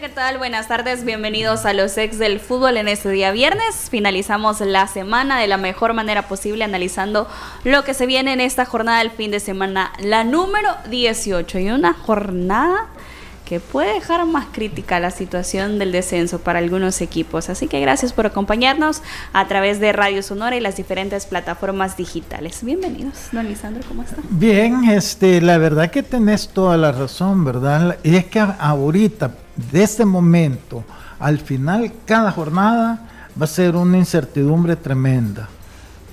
¿Qué tal? Buenas tardes, bienvenidos a los ex del fútbol en este día viernes. Finalizamos la semana de la mejor manera posible analizando lo que se viene en esta jornada del fin de semana, la número 18 y una jornada que puede dejar más crítica la situación del descenso para algunos equipos. Así que gracias por acompañarnos a través de Radio Sonora y las diferentes plataformas digitales. Bienvenidos, don Lisandro, ¿cómo está? Bien, este, la verdad que tenés toda la razón, ¿verdad? Y es que ahorita, de este momento, al final, cada jornada va a ser una incertidumbre tremenda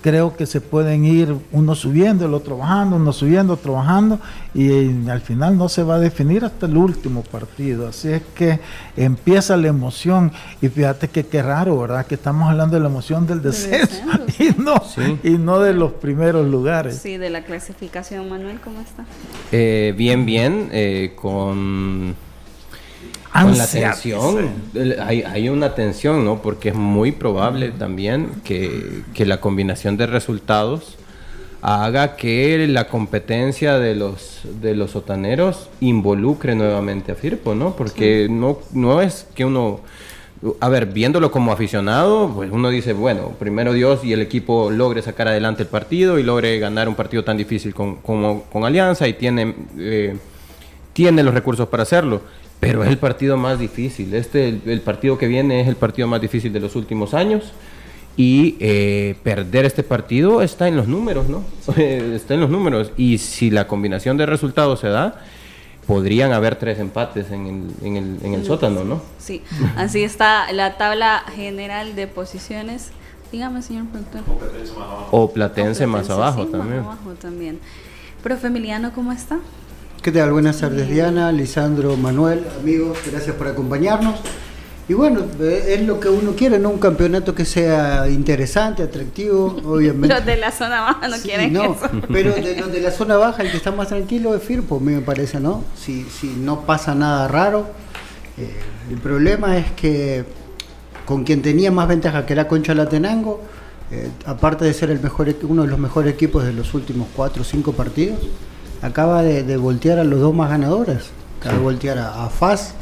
creo que se pueden ir uno subiendo, el otro bajando, uno subiendo, otro bajando, y, al final no se va a definir hasta el último partido. Así es que empieza la emoción, y fíjate que qué raro, ¿verdad? Que estamos hablando de la emoción del descenso, y, no, y no de los primeros lugares. Sí, de la clasificación, Manuel, ¿cómo está? Eh, bien, bien, eh, con con la tensión, hay, hay, una tensión, ¿no? Porque es muy probable también que, que, la combinación de resultados haga que la competencia de los, de los sotaneros involucre nuevamente a Firpo, ¿no? Porque no, no es que uno... A ver, viéndolo como aficionado, pues uno dice, bueno, primero Dios y el equipo logre sacar adelante el partido y logre ganar un partido tan difícil con, como con Alianza y tiene, eh, tiene los recursos para hacerlo pero es el partido más difícil. Este, el, partido que viene es el partido más difícil de los últimos años. Y eh, perder este partido está en los números, ¿no? está en los números. Y si la combinación de resultados se da, podrían haber tres empates en el, en el, en el sótano, ¿no? Sí, así está la tabla general de posiciones. Dígame, señor productor. O Platense más abajo, también. Más abajo también. Profe Emiliano, ¿cómo está? ¿Qué tal? Buenas tardes Diana, Lisandro, Manuel, amigos, gracias por acompañarnos. Y bueno, eh, es lo que uno quiere, ¿no? Un campeonato que sea interesante, atractivo, obviamente. los de la zona baja no quieren no, Pero de los de la zona baja, el que está más tranquilo es Firpo, me parece, ¿no? Si, si no pasa nada raro. Eh, el problema es que con quien tenía más ventaja, que era Concha Latenango, eh, aparte de ser el mejor, uno de los mejores equipos de los últimos cuatro o cinco partidos, acaba de, voltear a los dos más ganadores. Acaba de voltear a, FAS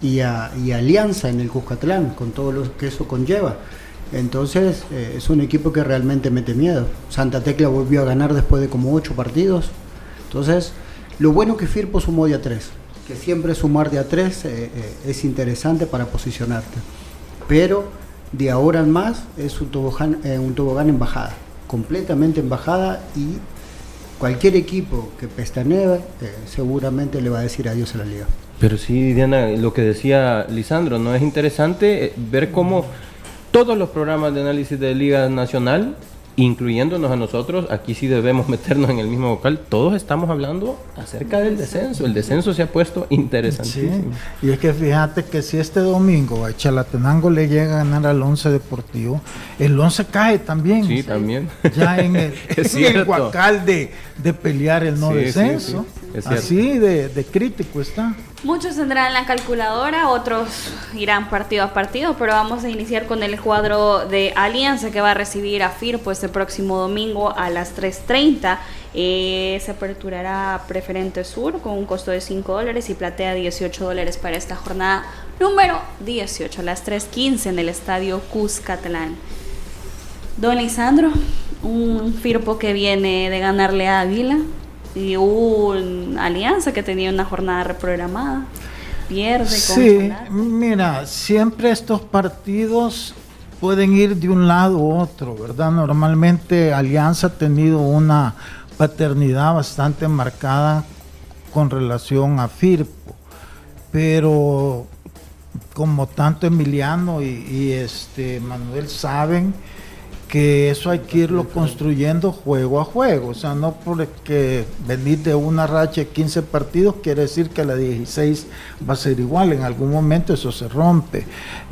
y a, Alianza en el Cuscatlán, con todo lo que eso conlleva. Entonces eh, es un equipo que realmente mete miedo. Santa Tecla volvió a ganar después de como ocho partidos. Entonces, lo bueno que Firpo sumó de a tres, que siempre sumar de a tres eh, eh, es interesante para posicionarte. Pero de ahora en más es un tobogán, un tobogán en bajada, completamente en bajada y cualquier equipo que pestanee eh, seguramente le va a decir adiós a la liga. Pero sí, Diana, lo que decía Lisandro, ¿no? Es interesante eh, ver cómo todos los programas de análisis de Liga Nacional incluyéndonos a nosotros, aquí sí debemos meternos en el mismo vocal, todos estamos hablando acerca del descenso. El descenso se ha puesto interesantísimo. Y es que fíjate que si este domingo a Chalatenango le llega a ganar al Once Deportivo, el Once cae también. Sí, también. Ya en el, en guacal de, pelear el no descenso. Así de, de crítico está. Muchos tendrán la calculadora, otros irán partido a partido, pero vamos a iniciar con el cuadro de Alianza que va a recibir a Firpo este próximo domingo a las 3.30. Eh, se aperturará Preferente Sur con un costo de 5 dólares y platea 18 dólares para esta jornada número 18, a las 3.15 en el estadio Cuscatlán. Don Lisandro, un Firpo que viene de ganarle a Ávila, y hubo una alianza que tenía una jornada reprogramada. Pierde. Sí, mira, siempre estos partidos pueden ir de un lado u otro, ¿verdad? Normalmente Alianza ha tenido una paternidad bastante marcada con relación a Firpo, pero como tanto Emiliano y, y este Manuel saben, que eso hay que irlo construyendo juego a juego. O sea, no porque venir de una racha de 15 partidos quiere decir que la 16 va a ser igual. En algún momento eso se rompe.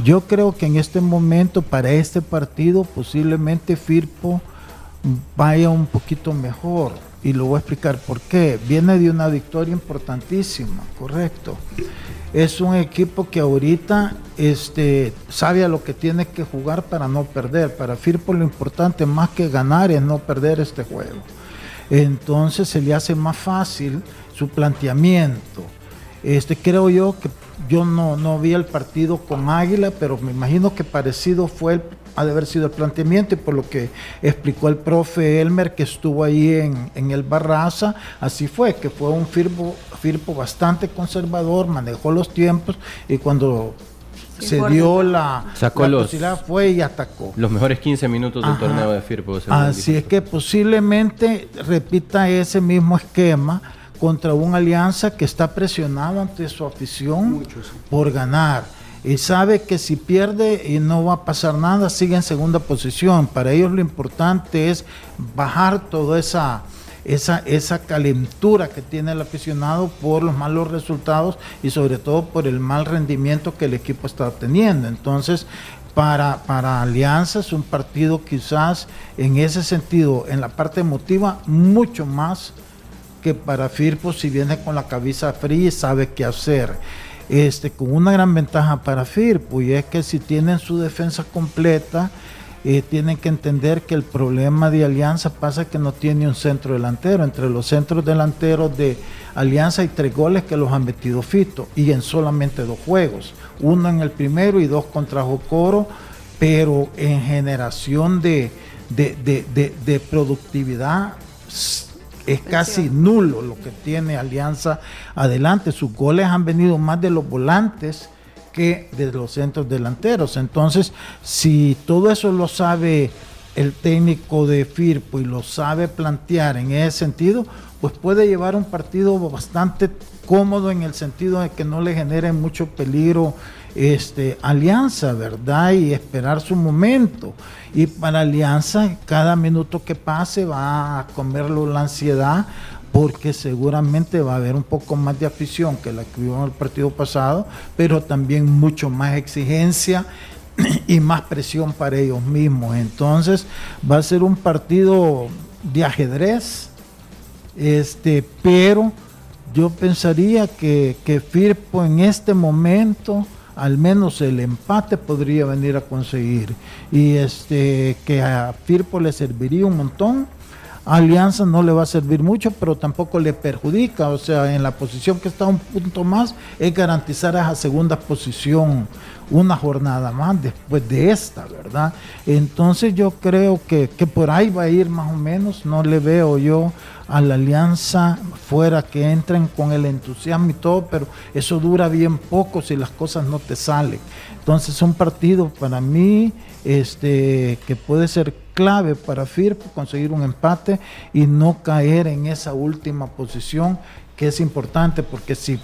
Yo creo que en este momento, para este partido, posiblemente Firpo vaya un poquito mejor. Y lo voy a explicar por qué. Viene de una victoria importantísima, correcto. Es un equipo que ahorita este, sabe a lo que tiene que jugar para no perder. Para Firpo lo importante más que ganar es no perder este juego. Entonces se le hace más fácil su planteamiento. Este, creo yo que yo no, no vi el partido con Águila, pero me imagino que parecido fue el ha de haber sido el planteamiento y por lo que explicó el profe Elmer que estuvo ahí en, el Barraza, así fue, que fue un Firpo, Firpo bastante conservador, manejó los tiempos y cuando se dio la, Sacó los, posibilidad fue y atacó. Los mejores 15 minutos del torneo de Firpo. Así es que posiblemente repita ese mismo esquema contra una alianza que está presionada ante su afición por ganar y sabe que si pierde y no va a pasar nada, sigue en segunda posición. Para ellos lo importante es bajar toda esa, esa, esa calentura que tiene el aficionado por los malos resultados y sobre todo por el mal rendimiento que el equipo está teniendo. Entonces, para, para Alianza es un partido quizás en ese sentido, en la parte emotiva, mucho más que para Firpo si viene con la cabeza fría y sabe qué hacer este, con una gran ventaja para Firpo y es que si tienen su defensa completa, eh, tienen que entender que el problema de Alianza pasa que no tiene un centro delantero. Entre los centros delanteros de Alianza hay tres goles que los han metido Fito y en solamente dos juegos. Uno en el primero y dos contra Jocoro, pero en generación de, de, de productividad es casi nulo lo que tiene Alianza adelante. Sus goles han venido más de los volantes que de los centros delanteros. Entonces, si todo eso lo sabe el técnico de Firpo y lo sabe plantear en ese sentido, pues puede llevar un partido bastante cómodo en el sentido de que no le genere mucho peligro este, Alianza, ¿verdad? Y esperar su momento. Y para Alianza, cada minuto que pase va a comerlo la ansiedad porque seguramente va a haber un poco más de afición que la que hubo en el partido pasado, pero también mucho más exigencia y más presión para ellos mismos. Entonces va a ser un partido de ajedrez, este, pero yo pensaría que, que Firpo en este momento al menos el empate podría venir a conseguir y este que a Firpo le serviría un montón Alianza no le va a servir mucho, pero tampoco le perjudica. O sea, en la posición que está un punto más es garantizar esa segunda posición una jornada más después de esta, ¿verdad? Entonces yo creo que, que por ahí va a ir más o menos. No le veo yo a la alianza fuera que entren con el entusiasmo y todo, pero eso dura bien poco si las cosas no te salen. Entonces un partido para mí este, que puede ser clave para Firpo conseguir un empate y no caer en esa última posición que es importante porque si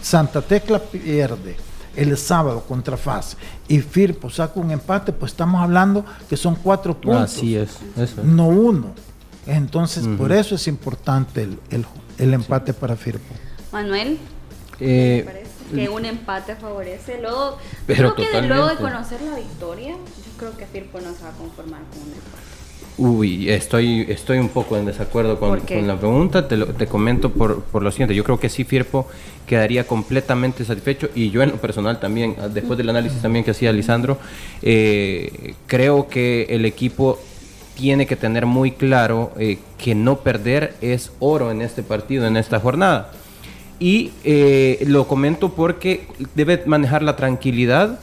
Santa Tecla pierde el sábado contra FAS y Firpo saca un empate, pues estamos hablando que son cuatro puntos. Así es, no uno. Entonces, por eso es importante el, empate para Firpo. Manuel, eh, que un empate favorece. Luego, pero creo que luego de conocer la victoria, yo creo que Firpo no se va a conformar con un empate. Uy, estoy, estoy un poco en desacuerdo con, la pregunta. Te, te comento por, por, lo siguiente. Yo creo que sí, Firpo quedaría completamente satisfecho y yo en lo personal también, después del análisis también que hacía Lisandro, eh, creo que el equipo tiene que tener muy claro eh, que no perder es oro en este partido, en esta jornada. Y eh, lo comento porque debe manejar la tranquilidad,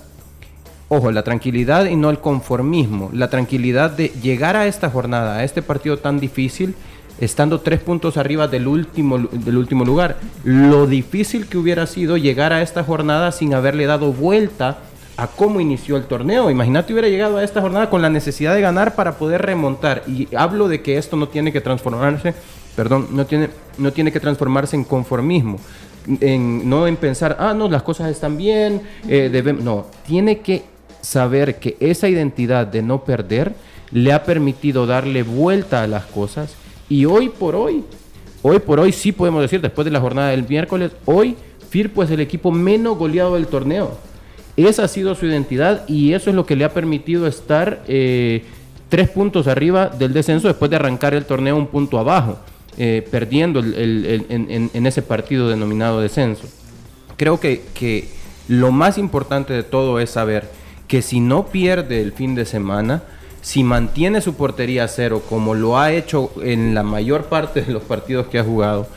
ojo, la tranquilidad y no el conformismo, la tranquilidad de llegar a esta jornada, a este partido tan difícil, estando tres puntos arriba del último, del último lugar. Lo difícil que hubiera sido llegar a esta jornada sin haberle dado vuelta a cómo inició el torneo. Imagínate hubiera llegado a esta jornada con la necesidad de ganar para poder remontar. Y hablo de que esto no tiene que transformarse, perdón, no tiene, no tiene que transformarse en conformismo. En, no en pensar, ah, no, las cosas están bien, eh, debemos. No, tiene que saber que esa identidad de no perder le ha permitido darle vuelta a las cosas. Y hoy por hoy, hoy por hoy sí podemos decir, después de la jornada del miércoles, hoy Firpo es el equipo menos goleado del torneo esa ha sido su identidad y eso es lo que le ha permitido estar eh, tres puntos arriba del descenso después de arrancar el torneo un punto abajo, eh, perdiendo en, ese partido denominado descenso. Creo que, que lo más importante de todo es saber que si no pierde el fin de semana, si mantiene su portería a cero, como lo ha hecho en la mayor parte de los partidos que ha jugado,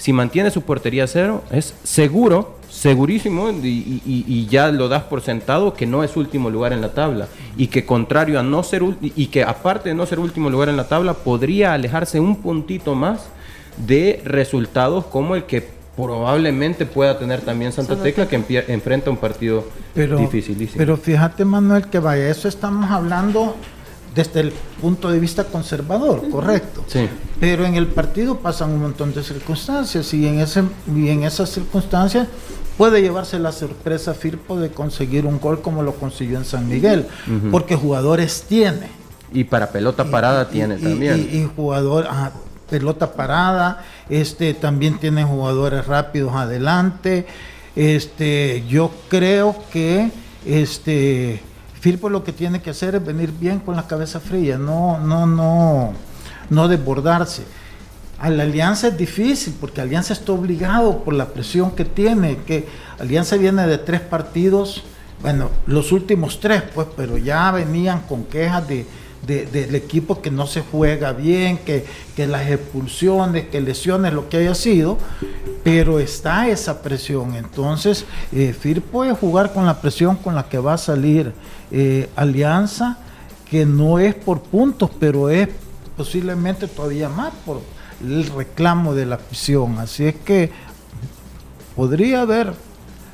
si mantiene su portería a cero, es seguro, segurísimo, y, ya lo das por sentado que no es último lugar en la tabla. Y que contrario a no ser, y que aparte de no ser último lugar en la tabla, podría alejarse un puntito más de resultados como el que probablemente pueda tener también Santa Tecla que enfrenta un partido pero, dificilísimo. Pero fíjate Manuel que vaya, eso estamos hablando desde el punto de vista conservador, correcto. Sí. Pero en el partido pasan un montón de circunstancias y en, ese, y en esas circunstancias puede llevarse la sorpresa Firpo de conseguir un gol como lo consiguió en San Miguel, porque jugadores tiene. Y para pelota parada tiene también. Y, jugador, pelota parada, este también tiene jugadores rápidos adelante. Este, yo creo que este Firpo lo que tiene que hacer es venir bien con la cabeza fría, no, no, no, no desbordarse. A la Alianza es difícil porque Alianza está obligado por la presión que tiene, que Alianza viene de tres partidos, bueno, los últimos tres, pues, pero ya venían con quejas de, del equipo que no se juega bien, que, que, las expulsiones, que lesiones, lo que haya sido, pero está esa presión. Entonces, eh, FIR puede jugar con la presión con la que va a salir eh, Alianza, que no es por puntos, pero es posiblemente todavía más por el reclamo de la afición. Así es que podría haber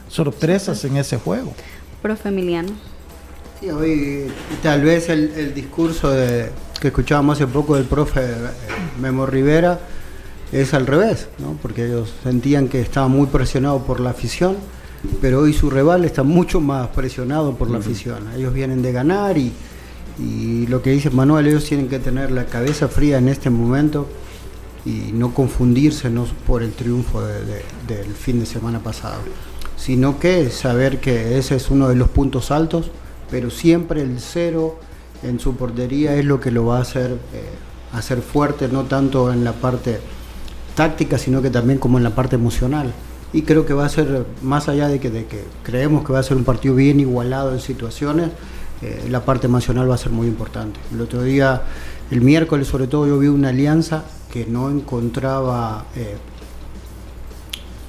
sorpresas en ese juego. Profe Emiliano. Hoy tal vez el, discurso de, que escuchábamos hace poco del profe eh, Memo Rivera es al revés, ¿no? porque ellos sentían que estaba muy presionado por la afición, pero hoy su rival está mucho más presionado por la afición. Ellos vienen de ganar y, lo que dice Manuel, ellos tienen que tener la cabeza fría en este momento y no confundirse por el triunfo del fin de semana pasado, sino que saber que ese es uno de los puntos altos pero siempre el cero en su portería es lo que lo va a hacer, eh, hacer fuerte, no tanto en la parte táctica, sino que también como en la parte emocional. Y creo que va a ser, más allá de que, de que creemos que va a ser un partido bien igualado en situaciones, eh, la parte emocional va a ser muy importante. El otro día, el miércoles sobre todo, yo vi una alianza que no encontraba, eh,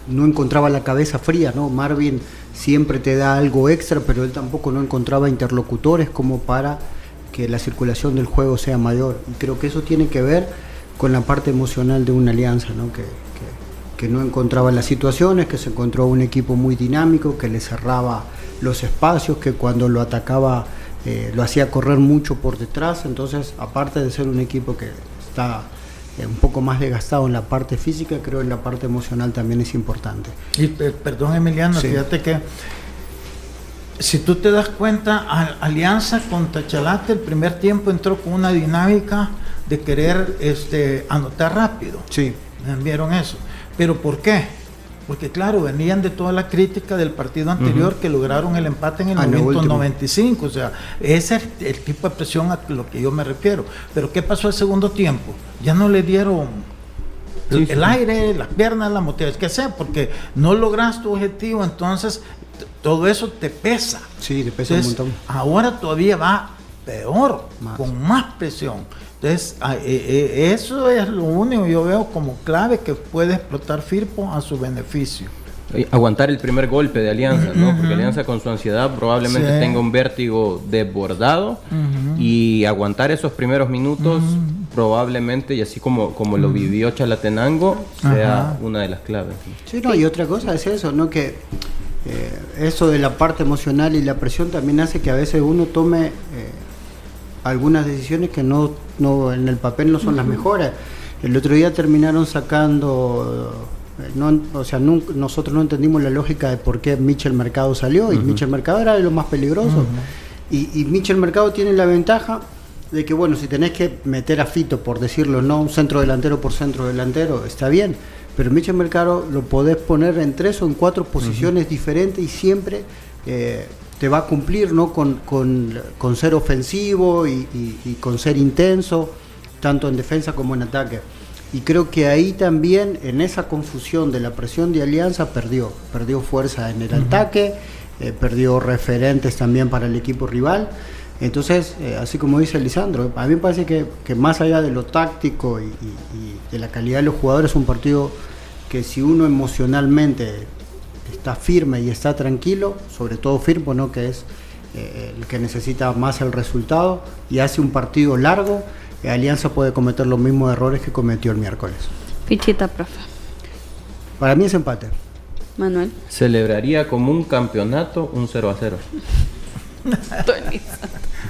no encontraba la cabeza fría, ¿no? Marvin siempre te da algo extra, pero él tampoco no encontraba interlocutores como para que la circulación del juego sea mayor. Y creo que eso tiene que ver con la parte emocional de una alianza, ¿no? Que, que, no encontraba las situaciones, que se encontró un equipo muy dinámico, que le cerraba los espacios, que cuando lo atacaba eh, lo hacía correr mucho por detrás. Entonces, aparte de ser un equipo que está un poco más desgastado en la parte física, creo en la parte emocional también es importante. Y perdón Emiliano, fíjate que si tú te das cuenta, Alianza con Tachalate el primer tiempo entró con una dinámica de querer este, anotar rápido. Sí. ¿Vieron eso? ¿Pero por qué? Porque claro, venían de toda la crítica del partido anterior que lograron el empate en el momento 95. O sea, ese es el tipo de presión a lo que yo me refiero. Pero ¿qué pasó el segundo tiempo? Ya no le dieron el, aire, las piernas, la motivación, que sea, porque no logras tu objetivo, entonces todo eso te pesa. Sí, te pesa un montón. Ahora todavía va peor, con más presión. Entonces, ah, eh, eh, eso es lo único que yo veo como clave que puede explotar Firpo a su beneficio. Aguantar el primer golpe de Alianza, ¿no? Porque Alianza con su ansiedad probablemente tenga un vértigo desbordado y aguantar esos primeros minutos probablemente, y así como, como lo vivió Chalatenango, sea una de las claves. Sí, no, y otra cosa es eso, ¿no? Que eh, eso de la parte emocional y la presión también hace que a veces uno tome algunas decisiones que no, no en el papel no son las mejores. El otro día terminaron sacando, eh, no, o sea, nosotros no entendimos la lógica de por qué Michel Mercado salió, y Michel Mercado era de lo más peligroso. y, y Michel Mercado tiene la ventaja de que, bueno, si tenés que meter a Fito, por decirlo, no un centro delantero por centro delantero, está bien, pero Michel Mercado lo podés poner en tres o en cuatro posiciones diferentes y siempre eh, te va a cumplir ¿no? con, ser ofensivo y, con ser intenso, tanto en defensa como en ataque. Y creo que ahí también, en esa confusión de la presión de Alianza, perdió. Perdió fuerza en el ataque, eh, perdió referentes también para el equipo rival. Entonces, eh, así como dice Lisandro, a mí me parece que, más allá de lo táctico y, de la calidad de los jugadores, es un partido que si uno emocionalmente está firme y está tranquilo, sobre todo Firpo, ¿no? que es eh, el que necesita más el resultado, y hace un partido largo, eh, Alianza puede cometer los mismos errores que cometió el miércoles. Fichita, profe. Para mí es empate. Manuel. Celebraría como un campeonato un 0 a 0.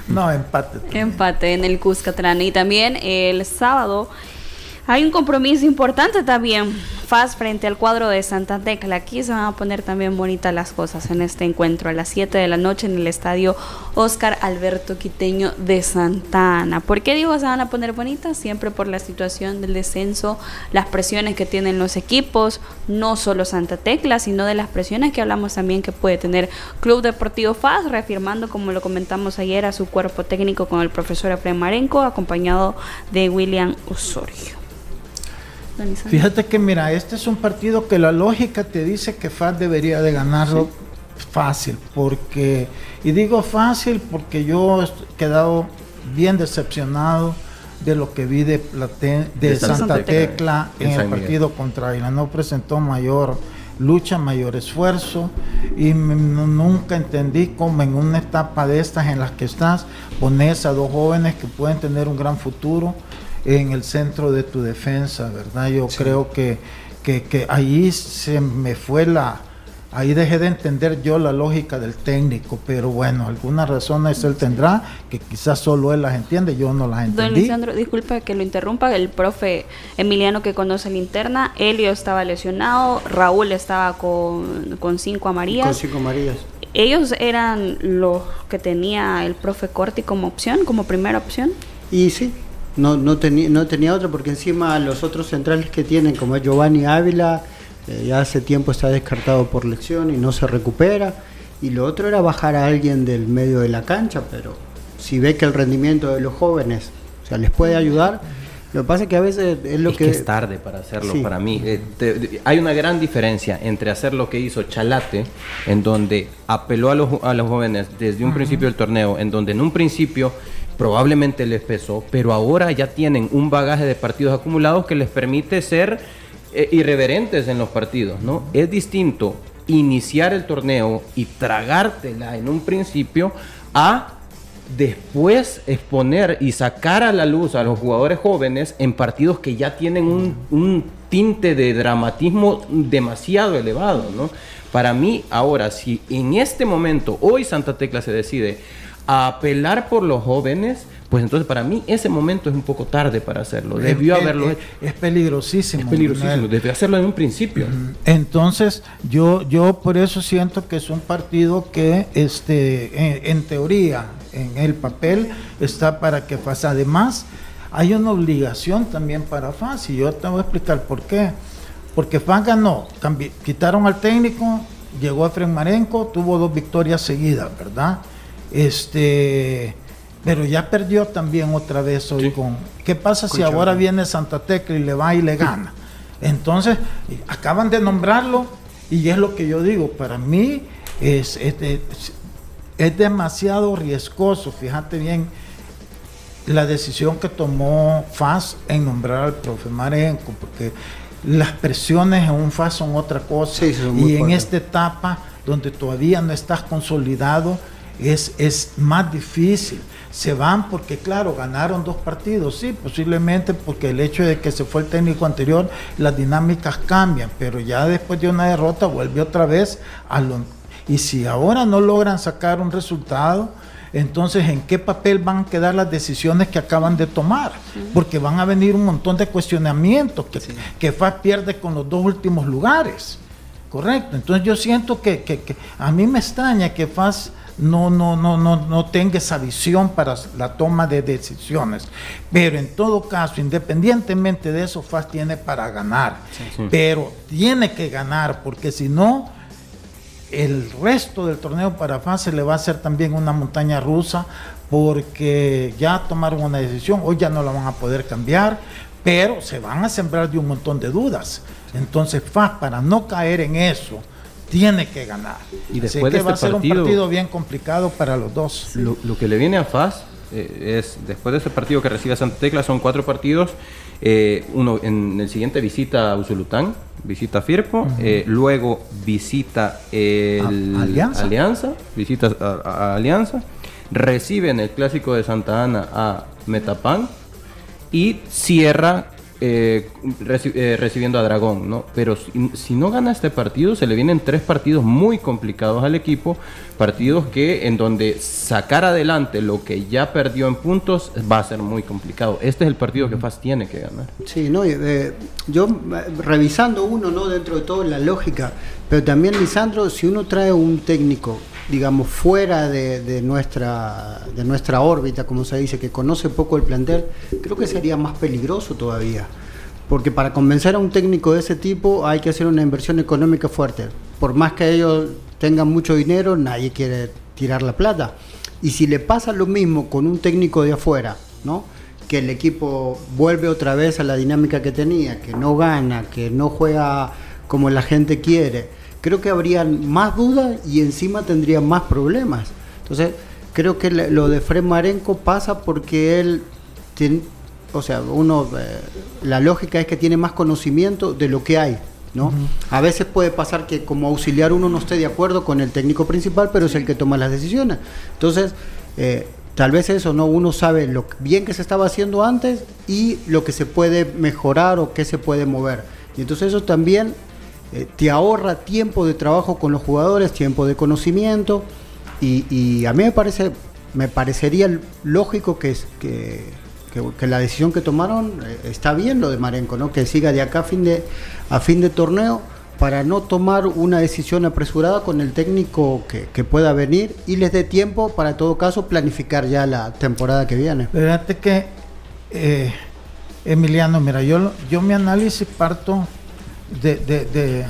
no, empate. Empate en el Cuscatlán. Y también el sábado hay un compromiso importante también, FAS frente al cuadro de Santa Tecla. Aquí se van a poner también bonitas las cosas en este encuentro a las 7 de la noche en el estadio Oscar Alberto Quiteño de Santa Ana. ¿Por qué digo se van a poner bonitas? Siempre por la situación del descenso, las presiones que tienen los equipos, no solo Santa Tecla, sino de las presiones que hablamos también que puede tener Club Deportivo FAS, reafirmando, como lo comentamos ayer, a su cuerpo técnico con el profesor Efraín Marenco, acompañado de William Osorio. Fíjate que mira, este es un partido que la lógica te dice que FAS debería de ganarlo fácil, porque, y digo fácil porque yo he quedado bien decepcionado de lo que vi de, de, Santa, Tecla, en el partido contra Isla. No presentó mayor lucha, mayor esfuerzo y nunca entendí cómo en una etapa de estas en las que estás pones a dos jóvenes que pueden tener un gran futuro en el centro de tu defensa, ¿verdad? Yo creo que, que, ahí se me fue la... Ahí dejé de entender yo la lógica del técnico, pero bueno, algunas razones él tendrá, que quizás solo él las entiende, yo no las entendí. Don Lisandro, disculpe que lo interrumpa, el profe Emiliano que conoce la interna, Elio estaba lesionado, Raúl estaba con, con cinco amarillas. Con cinco amarillas. ¿Ellos eran los que tenía el profe Corti como opción, como primera opción? Y sí, no, no, tenía, no tenía otro porque encima los otros centrales que tienen, como es Giovanni Ávila, eh, ya hace tiempo está descartado por lesión y no se recupera. Y lo otro era bajar a alguien del medio de la cancha, pero si ve que el rendimiento de los jóvenes o sea, les puede ayudar, lo que pasa es que a veces es lo que... es tarde para hacerlo para mí. Eh, hay una gran diferencia entre hacer lo que hizo Chalate, en donde apeló a los, a los jóvenes desde un principio del torneo, en donde en un principio probablemente les pesó, pero ahora ya tienen un bagaje de partidos acumulados que les permite ser eh, irreverentes en los partidos, ¿no? Es distinto iniciar el torneo y tragártela en un principio a después exponer y sacar a la luz a los jugadores jóvenes en partidos que ya tienen un, tinte de dramatismo demasiado elevado, ¿no? Para mí, ahora, si en este momento, hoy Santa Tecla se decide a apelar por los jóvenes, pues entonces para mí ese momento es un poco tarde para hacerlo. Debió haberlo hecho. Es peligrosísimo. Es peligrosísimo. Debió hacerlo en un principio. Entonces, yo, yo por eso siento que es un partido que, este, en, teoría, en el papel, está para que pase. Además, hay una obligación también para FAS y yo te voy a explicar por qué. Porque FAS ganó, quitaron al técnico, llegó a Marenco, tuvo dos victorias seguidas, ¿verdad? Este, pero ya perdió también otra vez hoy con. ¿Qué pasa si ahora viene Santa Tecla y le va y le gana? Entonces, acaban de nombrarlo y es lo que yo digo, para mí es, es, es demasiado riesgoso, fíjate bien, la decisión que tomó FAS en nombrar al profe Marenco, porque las presiones en un FAS son otra cosa y en esta etapa donde todavía no estás consolidado, es, es más difícil. Se van porque, claro, ganaron dos partidos, sí, posiblemente porque el hecho de que se fue el técnico anterior, las dinámicas cambian, pero ya después de una derrota vuelve otra vez a lo... Y si ahora no logran sacar un resultado, entonces en qué papel van a quedar las decisiones que acaban de tomar, porque van a venir un montón de cuestionamientos que, que FAS pierde con los dos últimos lugares. Correcto, entonces yo siento que, que, que a mí me extraña que FAS no, no, no, no, no tenga esa visión para la toma de decisiones. Pero en todo caso, independientemente de eso, FAS tiene para ganar. Pero tiene que ganar, porque si no, el resto del torneo para FAS se le va a hacer también una montaña rusa porque ya tomaron una decisión, hoy ya no la van a poder cambiar, pero se van a sembrar de un montón de dudas. Entonces FAS, para no caer en eso, tiene que ganar. Y después de va a este ser un partido bien complicado para los dos. Lo, que le viene a FAS eh, es, después de ese partido que recibe Santa Tecla, son cuatro partidos. Eh, uno en el siguiente visita a Usulután, visita Firpo, eh, luego visita el Alianza. visita a, Alianza, recibe en el clásico de Santa Ana a Metapan y cierra eh, eh, recibiendo a Dragón, ¿no? Pero si, no gana este partido, se le vienen tres partidos muy complicados al equipo, partidos que en donde sacar adelante lo que ya perdió en puntos va a ser muy complicado. Este es el partido que FAS tiene que ganar. Sí, no, eh, yo revisando uno, ¿no? Dentro de todo la lógica, pero también Lisandro, si uno trae un técnico digamos, fuera de, nuestra, de nuestra órbita, como se dice, que conoce poco el plantel, creo que sería más peligroso todavía. Porque para convencer a un técnico de ese tipo hay que hacer una inversión económica fuerte. Por más que ellos tengan mucho dinero, nadie quiere tirar la plata. Y si le pasa lo mismo con un técnico de afuera, ¿no? que el equipo vuelve otra vez a la dinámica que tenía, que no gana, que no juega como la gente quiere, creo que habrían más dudas y encima tendrían más problemas. Entonces, creo que lo de Fred Marenco pasa porque él tiene, o sea, uno, eh, la lógica es que tiene más conocimiento de lo que hay. ¿no? A veces puede pasar que como auxiliar uno no esté de acuerdo con el técnico principal, pero es el que toma las decisiones. Entonces, eh, tal vez eso, ¿no? Uno sabe lo bien que se estaba haciendo antes y lo que se puede mejorar o qué se puede mover. Y entonces eso también eh, te ahorra tiempo de trabajo con los jugadores, tiempo de conocimiento y, a mí me parece me parecería lógico que, que, que, la decisión que tomaron eh, está bien lo de Marenco, ¿no? que siga de acá a fin de, a fin de torneo para no tomar una decisión apresurada con el técnico que, pueda venir y les dé tiempo para todo caso planificar ya la temporada que viene. Fíjate que, eh, Emiliano, mira, yo, yo mi análisis parto de, de,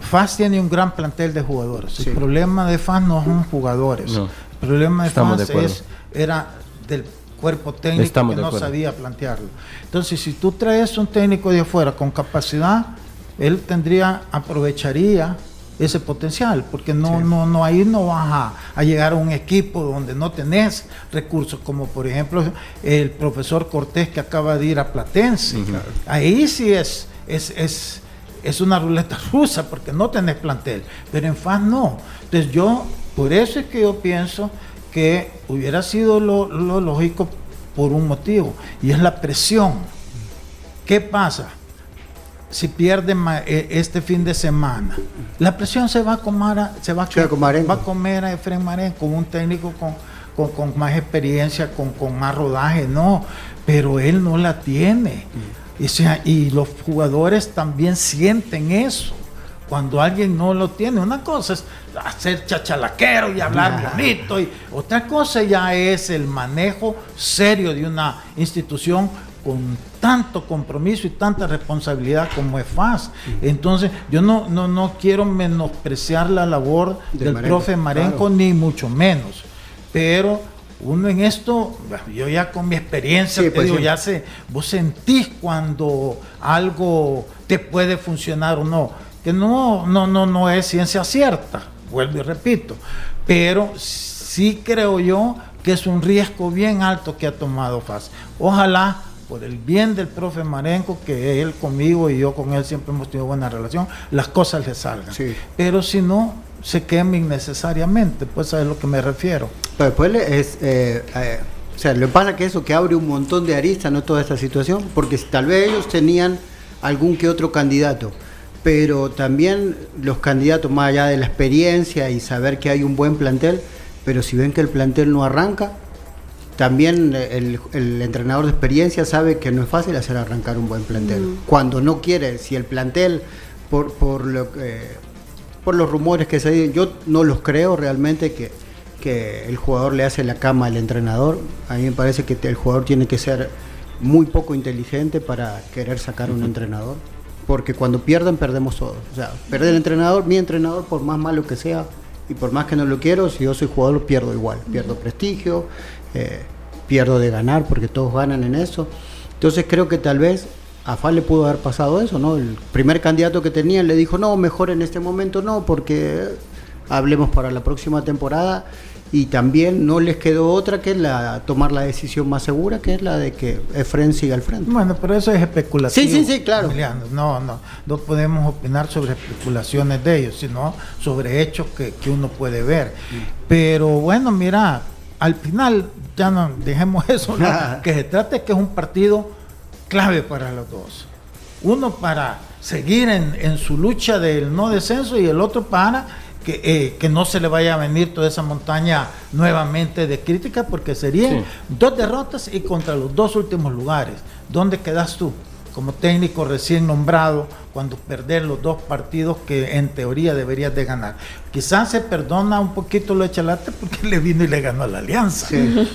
FAS tiene un gran plantel de jugadores. El problema de FAS no son jugadores. El problema de FAS es, era del cuerpo técnico que no sabía plantearlo. Entonces, si tú traes un técnico de afuera con capacidad, él tendría, aprovecharía ese potencial, porque no, no, no ahí no vas a, llegar a un equipo donde no tenés recursos, como por ejemplo el profesor Cortés que acaba de ir a Platense. Ahí sí es es, es, es una ruleta rusa porque no tenés plantel, pero en FAS no. Entonces yo, por eso es que yo pienso que hubiera sido lo, lógico por un motivo, y es la presión. ¿Qué pasa? si pierde e, este fin de semana. La presión se va a comer, se va, a, va a comer a Efren Marén con un técnico con, con, más experiencia, con, con, más rodaje, no, pero él no la tiene. Y, sea, y los jugadores también sienten eso. Cuando alguien no lo tiene, una cosa es hacer chachalaquero y hablar bonito, y otra cosa ya es el manejo serio de una institución con tanto compromiso y tanta responsabilidad como es FAS. Entonces, yo no, no, no quiero menospreciar la labor del profe Marenco, ni mucho menos, pero uno en esto, yo ya con mi experiencia, te pues digo, ya sé, vos sentís cuando algo te puede funcionar o no, que no, no, no, no es ciencia cierta, vuelvo y repito, pero sí creo yo que es un riesgo bien alto que ha tomado FAS. Ojalá por el bien del profe Marenco, que él conmigo y yo con él siempre hemos tenido buena relación, las cosas le salgan. Pero si no, se queme innecesariamente, pues a es lo que me refiero. Pero después es, eh, eh, o sea, lo que pasa que eso que abre un montón de aristas, ¿no? Toda esta situación, porque tal vez ellos tenían algún que otro candidato, pero también los candidatos, más allá de la experiencia y saber que hay un buen plantel, pero si ven que el plantel no arranca, también el, entrenador de experiencia sabe que no es fácil hacer arrancar un buen plantel. Mm. Cuando no quiere, si el plantel, por, por lo que por los rumores que se dicen, yo no los creo realmente que, que el jugador le hace la cama al entrenador. A mí me parece que el jugador tiene que ser muy poco inteligente para querer sacar un entrenador. porque cuando pierden perdemos todos. O sea, perder el entrenador, mi entrenador, por más malo que sea y por más que no lo quiero, si yo soy jugador pierdo igual, pierdo prestigio, eh, pierdo de ganar porque todos ganan en eso. Entonces creo que tal vez a Fal le pudo haber pasado eso, ¿no? El primer candidato que tenía le dijo, no, mejor en este momento no, porque hablemos para la próxima temporada y también no les quedó otra que la tomar la decisión más segura, que es la de que Efren siga al frente. Bueno, pero eso es especulación. Sí, sí, sí, claro. No, no, no podemos opinar sobre especulaciones de ellos, sino sobre hechos que, que uno puede ver. Pero bueno, mira, al final, ya no dejemos eso, que se trate que es un partido clave para los dos. Uno para seguir en, en su lucha del no descenso y el otro para que, eh, que, no se le vaya a venir toda esa montaña nuevamente de crítica, porque serían dos derrotas y contra los dos últimos lugares. ¿Dónde quedas tú? Como técnico recién nombrado, cuando perder los dos partidos que en teoría deberías de ganar. Quizás se perdona un poquito lo de Chalate porque le vino y le ganó a la alianza,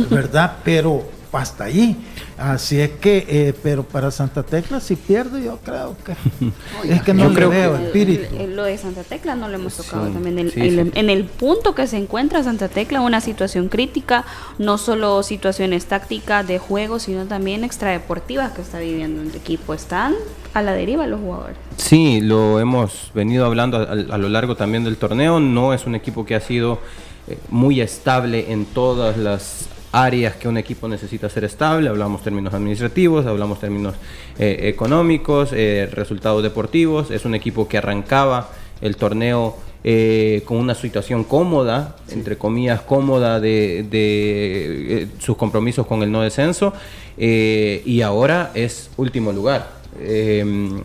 ¿verdad? Pero hasta ahí. Así es que, eh, pero para Santa Tecla si pierde, yo creo que es que no le veo espíritu. lo de Santa Tecla no lo hemos tocado también. En el punto que se encuentra Santa Tecla, una situación crítica, no solo situaciones tácticas de juego, sino también extradeportivas que está viviendo el equipo. Están a la deriva los jugadores. Sí, lo hemos venido hablando a, lo largo también del torneo. No es un equipo que ha sido eh, muy estable en todas las áreas que un equipo necesita ser estable, hablamos términos administrativos, hablamos términos eh, económicos, eh, resultados deportivos, es un equipo que arrancaba el torneo eh, con una situación cómoda, entre comillas cómoda de, sus compromisos con el no descenso, y ahora es último lugar. Em,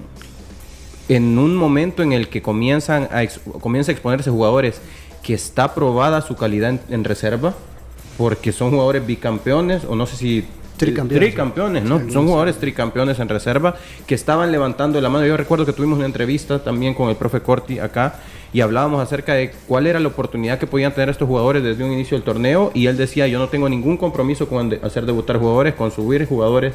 en un momento en el que comienzan a, comienza a exponerse jugadores que está probada su calidad en reserva, porque son jugadores bicampeones, o no sé si Tricampeones. ¿no? Son jugadores tricampeones en reserva que estaban levantando la mano. Yo recuerdo que tuvimos una entrevista también con el profe Corti acá y hablábamos acerca de cuál era la oportunidad que podían tener estos jugadores desde un inicio del torneo y él decía, yo no tengo ningún compromiso con hacer debutar jugadores, con subir jugadores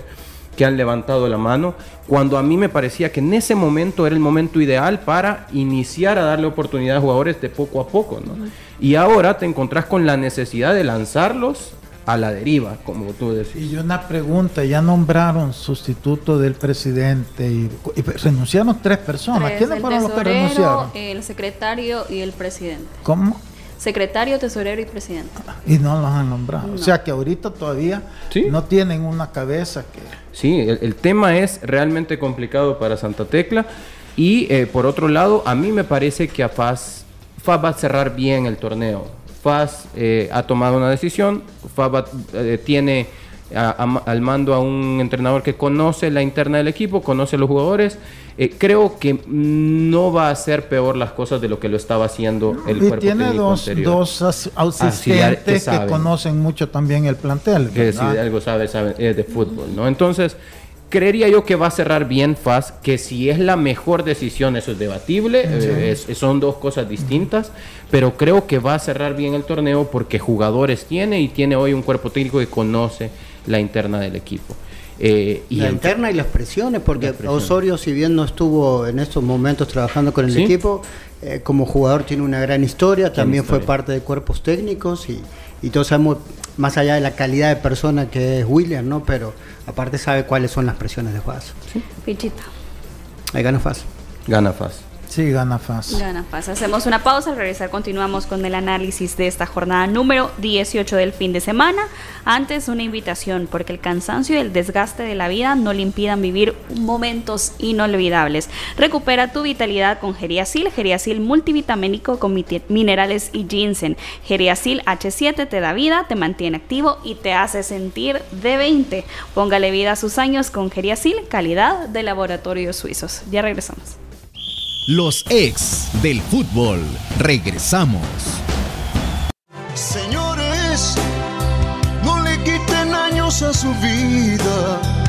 que han levantado la mano, cuando a mí me parecía que en ese momento era el momento ideal para iniciar a darle oportunidad a jugadores de poco a poco, ¿no? Y ahora te encontrás con la necesidad de lanzarlos a la deriva, como tú decís. Y una pregunta, ya nombraron sustituto del presidente y, renunciaron tres personas. ¿Quiénes fueron los que renunciaron? El secretario y el presidente. ¿Cómo? Secretario, tesorero y presidente. Y no los han nombrado. O sea que ahorita todavía no tienen una cabeza que... Sí, el, tema es realmente complicado para Santa Tecla. Y eh, por otro lado, a mí me parece que a FAB va a cerrar bien el torneo. FAS eh, ha tomado una decisión, FAB eh, tiene al mando a un entrenador que conoce la interna del equipo, conoce a los jugadores. Eh, creo que no va a ser peor las cosas de lo que lo estaba haciendo el y tiene dos, dos asistentes que, conocen mucho también el plantel. Que si algo sabe, sabe de fútbol, ¿no? Entonces, creería yo que va a cerrar bien FAS, que si es la mejor decisión, eso es debatible, eh, son dos cosas distintas, pero creo que va a cerrar bien el torneo porque jugadores tiene y tiene hoy un cuerpo técnico que conoce la interna del equipo. Eh, y la interna y las presiones, porque Osorio, si bien no estuvo en estos momentos trabajando con el equipo, eh, como jugador tiene una gran historia, también fue parte de cuerpos técnicos y, y todos sabemos, más allá de la calidad de persona que es William, ¿no? Pero aparte sabe cuáles son las presiones de FAS. Sí, Pichita. Ahí gana FAS. Gana FAS. Sí, gana fácil. Gana fácil. Hacemos una pausa, al regresar continuamos con el análisis de esta jornada número 18 del fin de semana. Antes una invitación, porque el cansancio y el desgaste de la vida no le impidan vivir momentos inolvidables. Recupera tu vitalidad con Geriasil, Geriasil multivitamínico con minerales y ginseng. Geriasil H7 te da vida, te mantiene activo y te hace sentir de 20. Póngale vida a sus años con Geriasil, calidad de laboratorios suizos. Ya regresamos. Los ex del fútbol. Regresamos. Señores, no le quiten años a su vida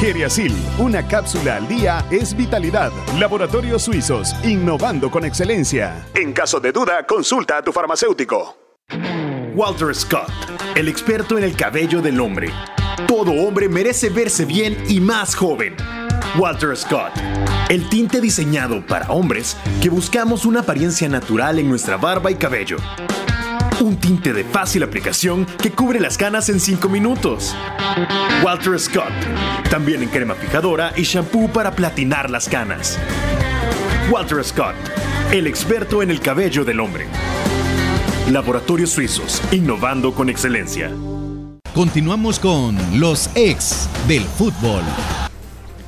Geriasil, una cápsula al día es vitalidad. Laboratorios Suizos, innovando con excelencia. En caso de duda, consulta a tu farmacéutico. Walter Scott, el experto en el cabello del hombre. Todo hombre merece verse bien y más joven. Walter Scott, el tinte diseñado para hombres que buscamos una apariencia natural en nuestra barba y cabello. Un tinte de fácil aplicación que cubre las canas en 5 minutos. Walter Scott, también en crema fijadora y shampoo para platinar las canas. Walter Scott, el experto en el cabello del hombre. Laboratorios Suizos, innovando con excelencia. Continuamos con los ex del fútbol.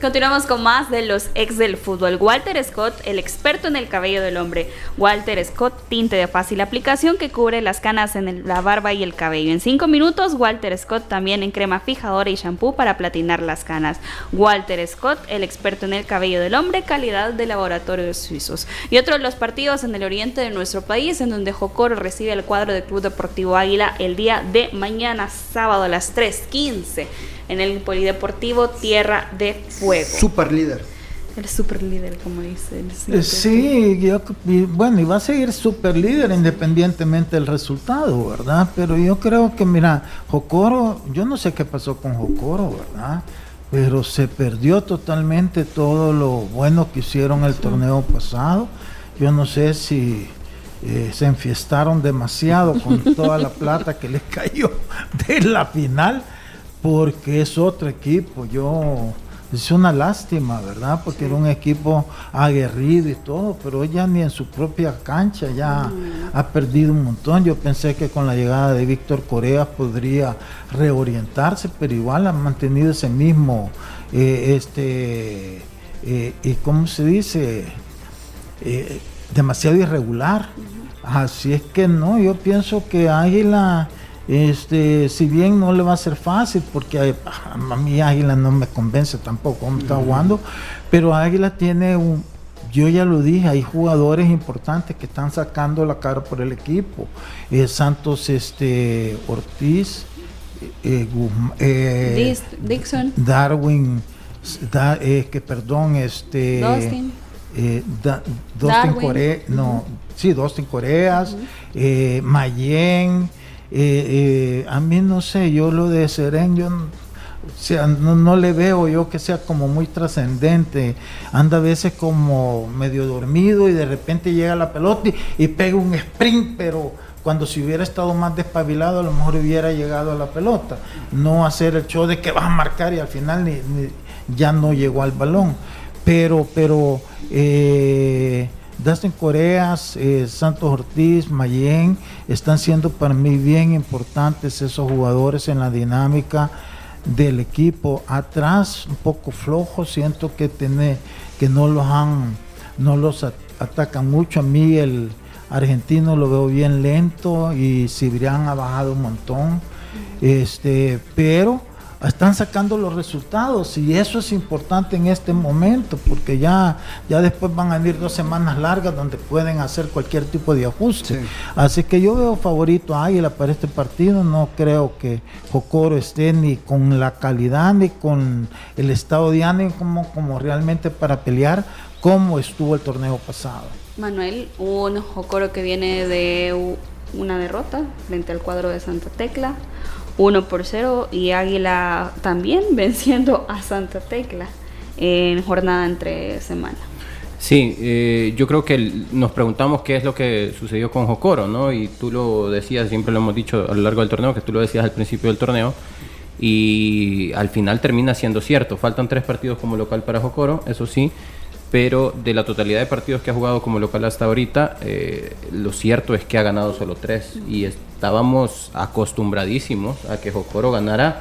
Continuamos con más de los ex del fútbol. Walter Scott, el experto en el cabello del hombre. Walter Scott, tinte de fácil aplicación que cubre las canas en la barba y el cabello. En 5 minutos, Walter Scott también en crema fijadora y shampoo para platinar las canas. Walter Scott, el experto en el cabello del hombre, calidad de laboratorios suizos. Y otro de los partidos en el oriente de nuestro país, en donde Jocoro recibe el cuadro del Club Deportivo Águila el día de mañana, sábado a las 3.15 en el Polideportivo Tierra de Fuego. Super líder. El super líder, como dice el eh, Sí, yo, bueno, y va a seguir super líder independientemente del resultado, ¿verdad? Pero yo creo que, mira, Jocoro, yo no sé qué pasó con Jocoro, ¿verdad? Pero se perdió totalmente todo lo bueno que hicieron el torneo pasado. Yo no sé si eh, se enfiestaron demasiado con toda la plata que les cayó de la final porque es otro equipo. Yo es una lástima, ¿verdad? Porque era un equipo aguerrido y todo, pero ya ni en su propia cancha ya mm. ha perdido un montón. Yo pensé que con la llegada de Víctor Corea podría reorientarse, pero igual ha mantenido ese mismo, eh, este, eh, y cómo se dice, eh, demasiado irregular. Así es que no, yo pienso que Águila este, si bien no le va a ser fácil, porque a, mí Águila no me convence tampoco cómo está jugando, pero Águila tiene un, yo ya lo dije, hay jugadores importantes que están sacando la cara por el equipo. Eh, Santos este, Ortiz, eh, eh, Dixon, Darwin, que perdón, este, Dustin, Dustin Corea, no, sí, Dustin Coreas, Mayen, eh, eh, a mí no sé, yo lo de Seren, yo sea, no, le veo yo que sea como muy trascendente. Anda a veces como medio dormido y de repente llega la pelota y, pega un sprint, pero cuando si hubiera estado más despabilado a lo mejor hubiera llegado a la pelota. No hacer el show de que va a marcar y al final ya no llegó al balón. Pero, pero eh, Dustin Coreas, eh, Santos Ortiz, Mayen, están siendo para mí bien importantes esos jugadores en la dinámica del equipo. Atrás, un poco flojo, siento que, tiene, que no los han, no los atacan mucho. A mí el argentino lo veo bien lento y Cibrián ha bajado un montón. Este, pero están sacando los resultados y eso es importante en este momento porque ya, ya después van a venir dos semanas largas donde pueden hacer cualquier tipo de ajuste. Así que yo veo favorito a Águila para este partido, no creo que Jocoro esté ni con la calidad ni con el estado de ánimo como, como realmente para pelear como estuvo el torneo pasado. Manuel, un Jocoro que viene de una derrota frente al cuadro de Santa Tecla 1 por 0 y Águila también venciendo a Santa Tecla en jornada entre semana. Sí, eh, yo creo que nos preguntamos qué es lo que sucedió con Jocoro, ¿no? Y tú lo decías, siempre lo hemos dicho a lo largo del torneo, que tú lo decías al principio del torneo, y al final termina siendo cierto. Faltan tres partidos como local para Jocoro, eso sí, pero de la totalidad de partidos que ha jugado como local hasta ahorita, eh, lo cierto es que ha ganado solo tres y estábamos acostumbradísimos a que Jocoro ganara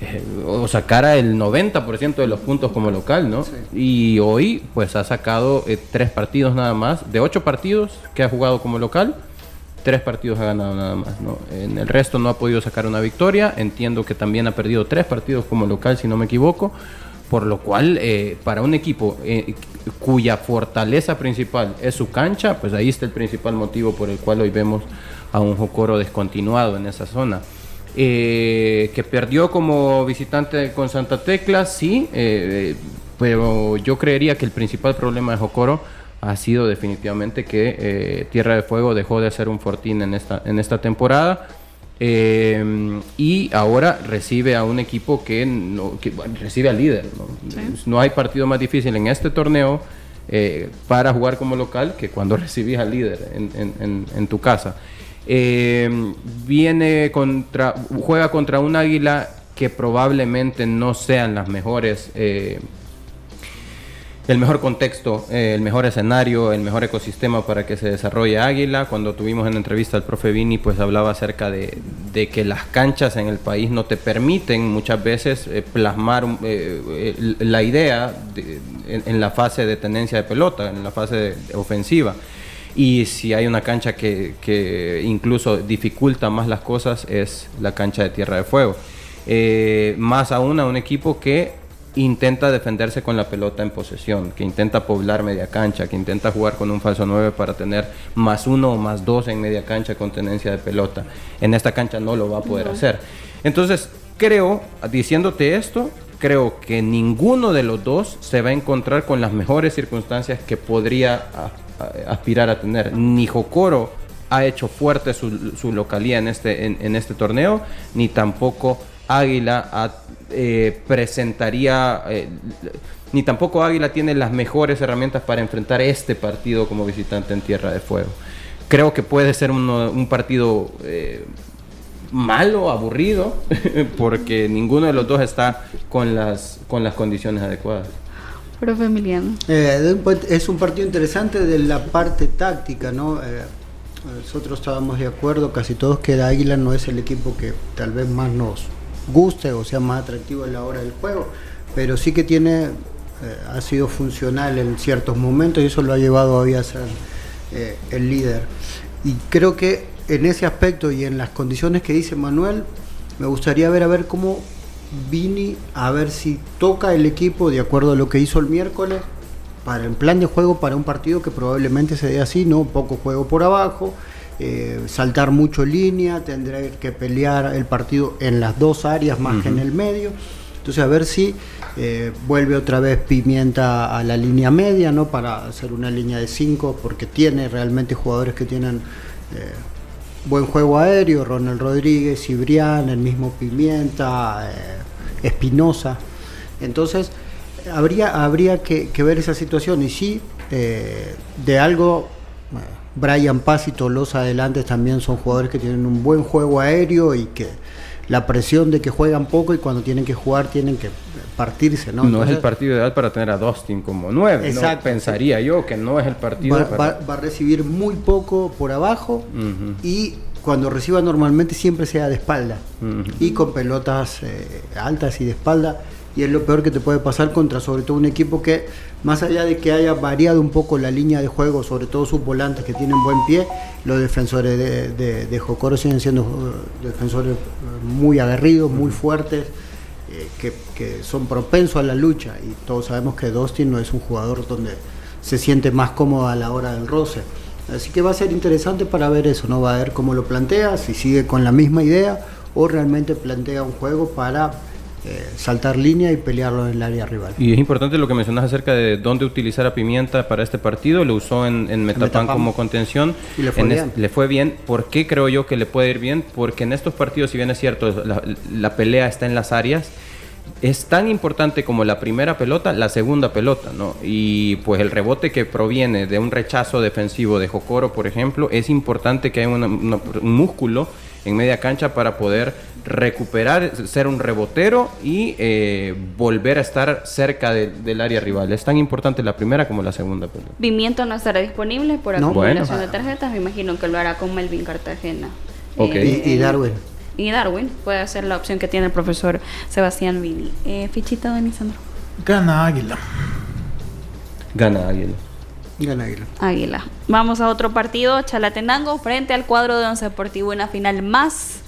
eh, o sacara el 90% de los puntos como local, ¿no? Y hoy pues ha sacado eh, tres partidos nada más, de ocho partidos que ha jugado como local, tres partidos ha ganado nada más, ¿no? En el resto no ha podido sacar una victoria, entiendo que también ha perdido tres partidos como local si no me equivoco por lo cual eh, para un equipo cuya fortaleza principal es su cancha, pues ahí está el principal motivo por el cual hoy vemos a un Jocoro descontinuado en esa zona. Eh, que perdió como visitante con Santa Tecla, sí, pero yo creería que el principal problema de Jocoro ha sido definitivamente que Tierra de Fuego dejó de ser un fortín en esta, en esta temporada eh, y ahora recibe a un equipo que, no, recibe al líder. ¿no? hay partido más difícil en este torneo eh, para jugar como local que cuando recibís al líder en, tu casa. Eh, viene contra, juega contra un águila que probablemente no sean las mejores el mejor contexto, eh, el mejor escenario, el mejor ecosistema para que se desarrolle Águila. Cuando tuvimos en entrevista al profe Vini, pues hablaba acerca de, que las canchas en el país no te permiten muchas veces eh, plasmar eh, la idea en, la fase de tenencia de pelota, en la fase ofensiva. Y si hay una cancha que, que, incluso dificulta más las cosas es la cancha de Tierra de Fuego. más aún a un equipo que intenta defenderse con la pelota en posesión, que intenta poblar media cancha, que intenta jugar con un falso 9 para tener más uno o más dos en media cancha con tenencia de pelota. En esta cancha no lo va a poder hacer. Entonces, creo, diciéndote esto, creo que ninguno de los dos se va a encontrar con las mejores circunstancias que podría aspirar a tener. Ni Jocoro ha hecho fuerte su, localía en este, en este torneo, ni tampoco Águila eh, presentaría, eh, ni tampoco Águila tiene las mejores herramientas para enfrentar este partido como visitante en Tierra de Fuego. Creo que puede ser un partido eh, malo, aburrido, porque ninguno de los dos está con las, con las condiciones adecuadas. Profe Emiliano. es un partido interesante de la parte táctica, ¿no? nosotros estábamos de acuerdo, casi todos, que Águila no es el equipo que tal vez más nos, guste o sea más atractivo en la hora del juego, pero sí que tiene, eh, ha sido funcional en ciertos momentos y eso lo ha llevado a ser eh, el líder. Y creo que en ese aspecto y en las condiciones que dice Manuel, me gustaría ver a ver cómo Vini, a ver si toca el equipo de acuerdo a lo que hizo el miércoles, para el plan de juego para un partido que probablemente se dé así, ¿no? Poco juego por abajo, eh, saltar mucho línea, tendrá que pelear el partido en las dos áreas más que en el medio. Entonces a ver si eh, vuelve otra vez Pimienta a la línea media, ¿no? Para hacer una línea de cinco, porque tiene realmente jugadores que tienen eh, buen juego aéreo, Ronald Rodríguez, Cibrián, el mismo Pimienta, Espinosa. Entonces habría, habría que, ver esa situación y sí, de algo Brian Paz y Tolosa adelante también son jugadores que tienen un buen juego aéreo y que la presión de que juegan poco y cuando tienen que jugar tienen que partirse, ¿no? No es el partido ideal para tener a Dustin como nueve, exacto, pensaría yo que no es el partido. Va, a recibir muy poco por abajo y cuando reciba normalmente siempre sea de espalda y con pelotas eh, altas y de espalda y es lo peor que te puede pasar contra sobre todo un equipo que más allá de que haya variado un poco la línea de juego, sobre todo sus volantes que tienen buen pie, los defensores de, de, Jocoro siguen siendo uh, defensores uh, muy aguerridos, muy fuertes, eh, que, son propensos a la lucha y todos sabemos que Dustin no es un jugador donde se siente más cómodo a la hora del roce. Así que va a ser interesante para ver eso, ¿no? Va a ver cómo lo plantea, si sigue con la misma idea o realmente plantea un juego para eh, saltar línea y pelearlo en el área rival. Y es importante lo que mencionas acerca de dónde utilizar a Pimienta para este partido. Lo usó en, en Metapan, como contención. Y le fue, bien. le fue bien. ¿Por qué creo yo que le puede ir bien? Porque en estos partidos, si bien es cierto, la, pelea está en las áreas es tan importante como la primera pelota, la segunda pelota, ¿no? Y pues el rebote que proviene de un rechazo defensivo de Jocoro, por ejemplo, es importante que haya un músculo en media cancha para poder recuperar, ser un rebotero y eh, volver a estar cerca del área rival. Es tan importante la primera como la segunda. Pimiento no estará disponible por acumulación de tarjetas, me imagino que lo hará con Melvin Cartagena. Eh, y, Darwin. Y Darwin puede ser la opción que tiene el profesor Sebastián Vini. Eh, fichita de Nisandro. Gana Águila. Gana Águila. Gana Águila. Águila. Vamos a otro partido, Chalatenango frente al cuadro de Once Deportivo, una final más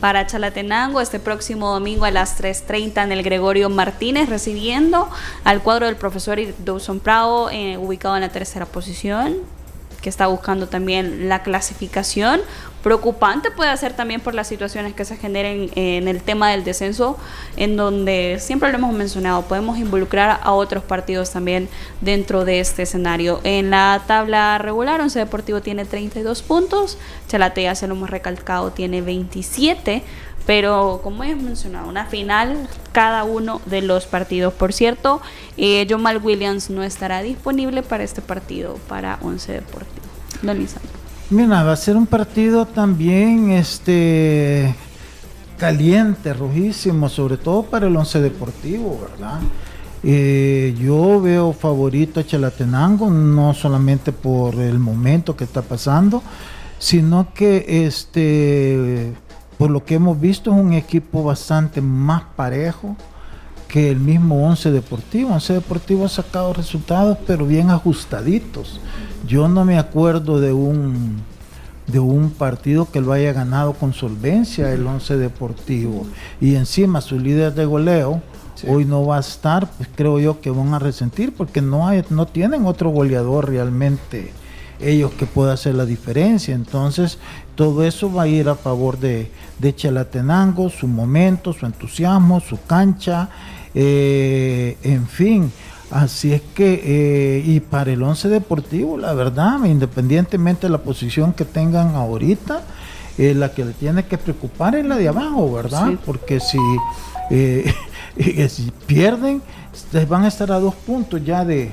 para Chalatenango este próximo domingo a las 3.30 en el Gregorio Martínez, recibiendo al cuadro del profesor Dawson Prado, eh, ubicado en la tercera posición que está buscando también la clasificación. Preocupante puede ser también por las situaciones que se generen en el tema del descenso, en donde siempre lo hemos mencionado, podemos involucrar a otros partidos también dentro de este escenario. En la tabla regular, Once Deportivo tiene 32 puntos, Chalatea, se lo hemos recalcado, tiene 27 pero como hemos mencionado, una final cada uno de los partidos. Por cierto, eh, Jamal Williams no estará disponible para este partido, para Once Deportivo. Don Mira, va a ser un partido también este caliente, rojísimo, sobre todo para el Once Deportivo, ¿verdad? Eh, yo veo favorito a Chalatenango, no solamente por el momento que está pasando, sino que este por lo que hemos visto es un equipo bastante más parejo que el mismo Once Deportivo. Once Deportivo ha sacado resultados pero bien ajustaditos. Yo no me acuerdo de un de un partido que lo haya ganado con solvencia el Once Deportivo y encima su líder de goleo hoy no va a estar, pues creo yo que van a resentir porque no hay, no tienen otro goleador realmente ellos que pueda hacer la diferencia. Entonces, todo eso va a ir a favor de, de Chalatenango, su momento, su entusiasmo, su cancha, eh, en fin. Así es que, eh, y para el once deportivo, la verdad, independientemente de la posición que tengan ahorita, eh, la que le tiene que preocupar es la de abajo, ¿verdad? Porque si, si pierden, van a estar a dos puntos ya de,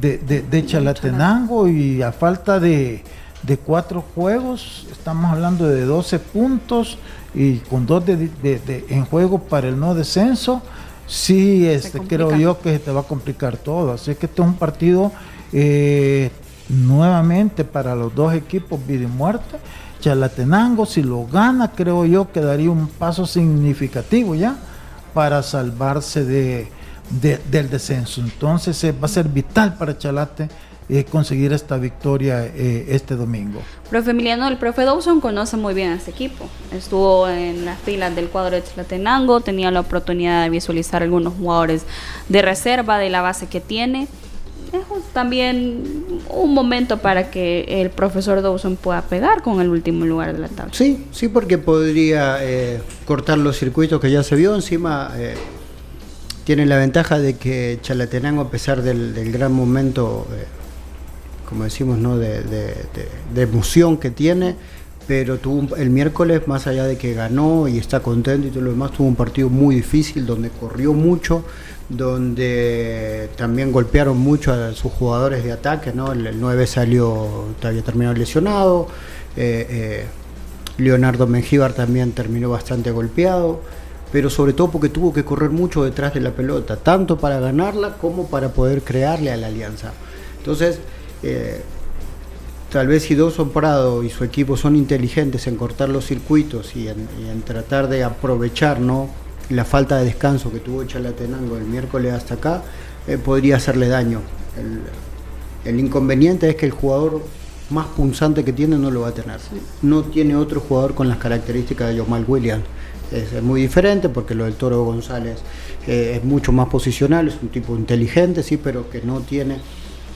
de, de, Chalatenango y a falta de, de, cuatro juegos, estamos hablando de 12 puntos y con dos de, en juego para el no descenso, sí este, creo yo que se te va a complicar todo. Así que este es un partido eh, nuevamente para los dos equipos vida y muerte. Chalatenango, si lo gana, creo yo que daría un paso significativo ya para salvarse de, del descenso. Entonces eh, va a ser vital para Chalate eh, conseguir esta victoria eh, este domingo. Profe Emiliano, el profe Dawson conoce muy bien a este equipo. Estuvo en las filas del cuadro de Chalatenango, tenía la oportunidad de visualizar algunos jugadores de reserva de la base que tiene. Es también un momento para que el profesor Dawson pueda pegar con el último lugar de la tabla. Sí, sí, porque podría cortar los circuitos que ya se vio encima tiene la ventaja de que Chalatenango, a pesar del, gran momento, eh, como decimos, ¿no? De, emoción que tiene, pero tuvo el miércoles, más allá de que ganó y está contento y todo lo demás, tuvo un partido muy difícil donde corrió mucho, donde también golpearon mucho a sus jugadores de ataque, ¿no? El, 9 salió, había terminado lesionado, eh, eh, Leonardo Mengíbar también terminó bastante golpeado pero sobre todo porque tuvo que correr mucho detrás de la pelota, tanto para ganarla como para poder crearle a la alianza. Entonces, eh, tal vez si Dawson Prado y su equipo son inteligentes en cortar los circuitos y en, tratar de aprovechar ¿no? la falta de descanso que tuvo Chalatenango el miércoles hasta acá, eh, podría hacerle daño. El, el, inconveniente es que el jugador más punzante que tiene no lo va a tener. No tiene otro jugador con las características de Jamal Williams es, muy diferente porque lo del Toro González eh, es mucho más posicional, es un tipo inteligente, sí, pero que no tiene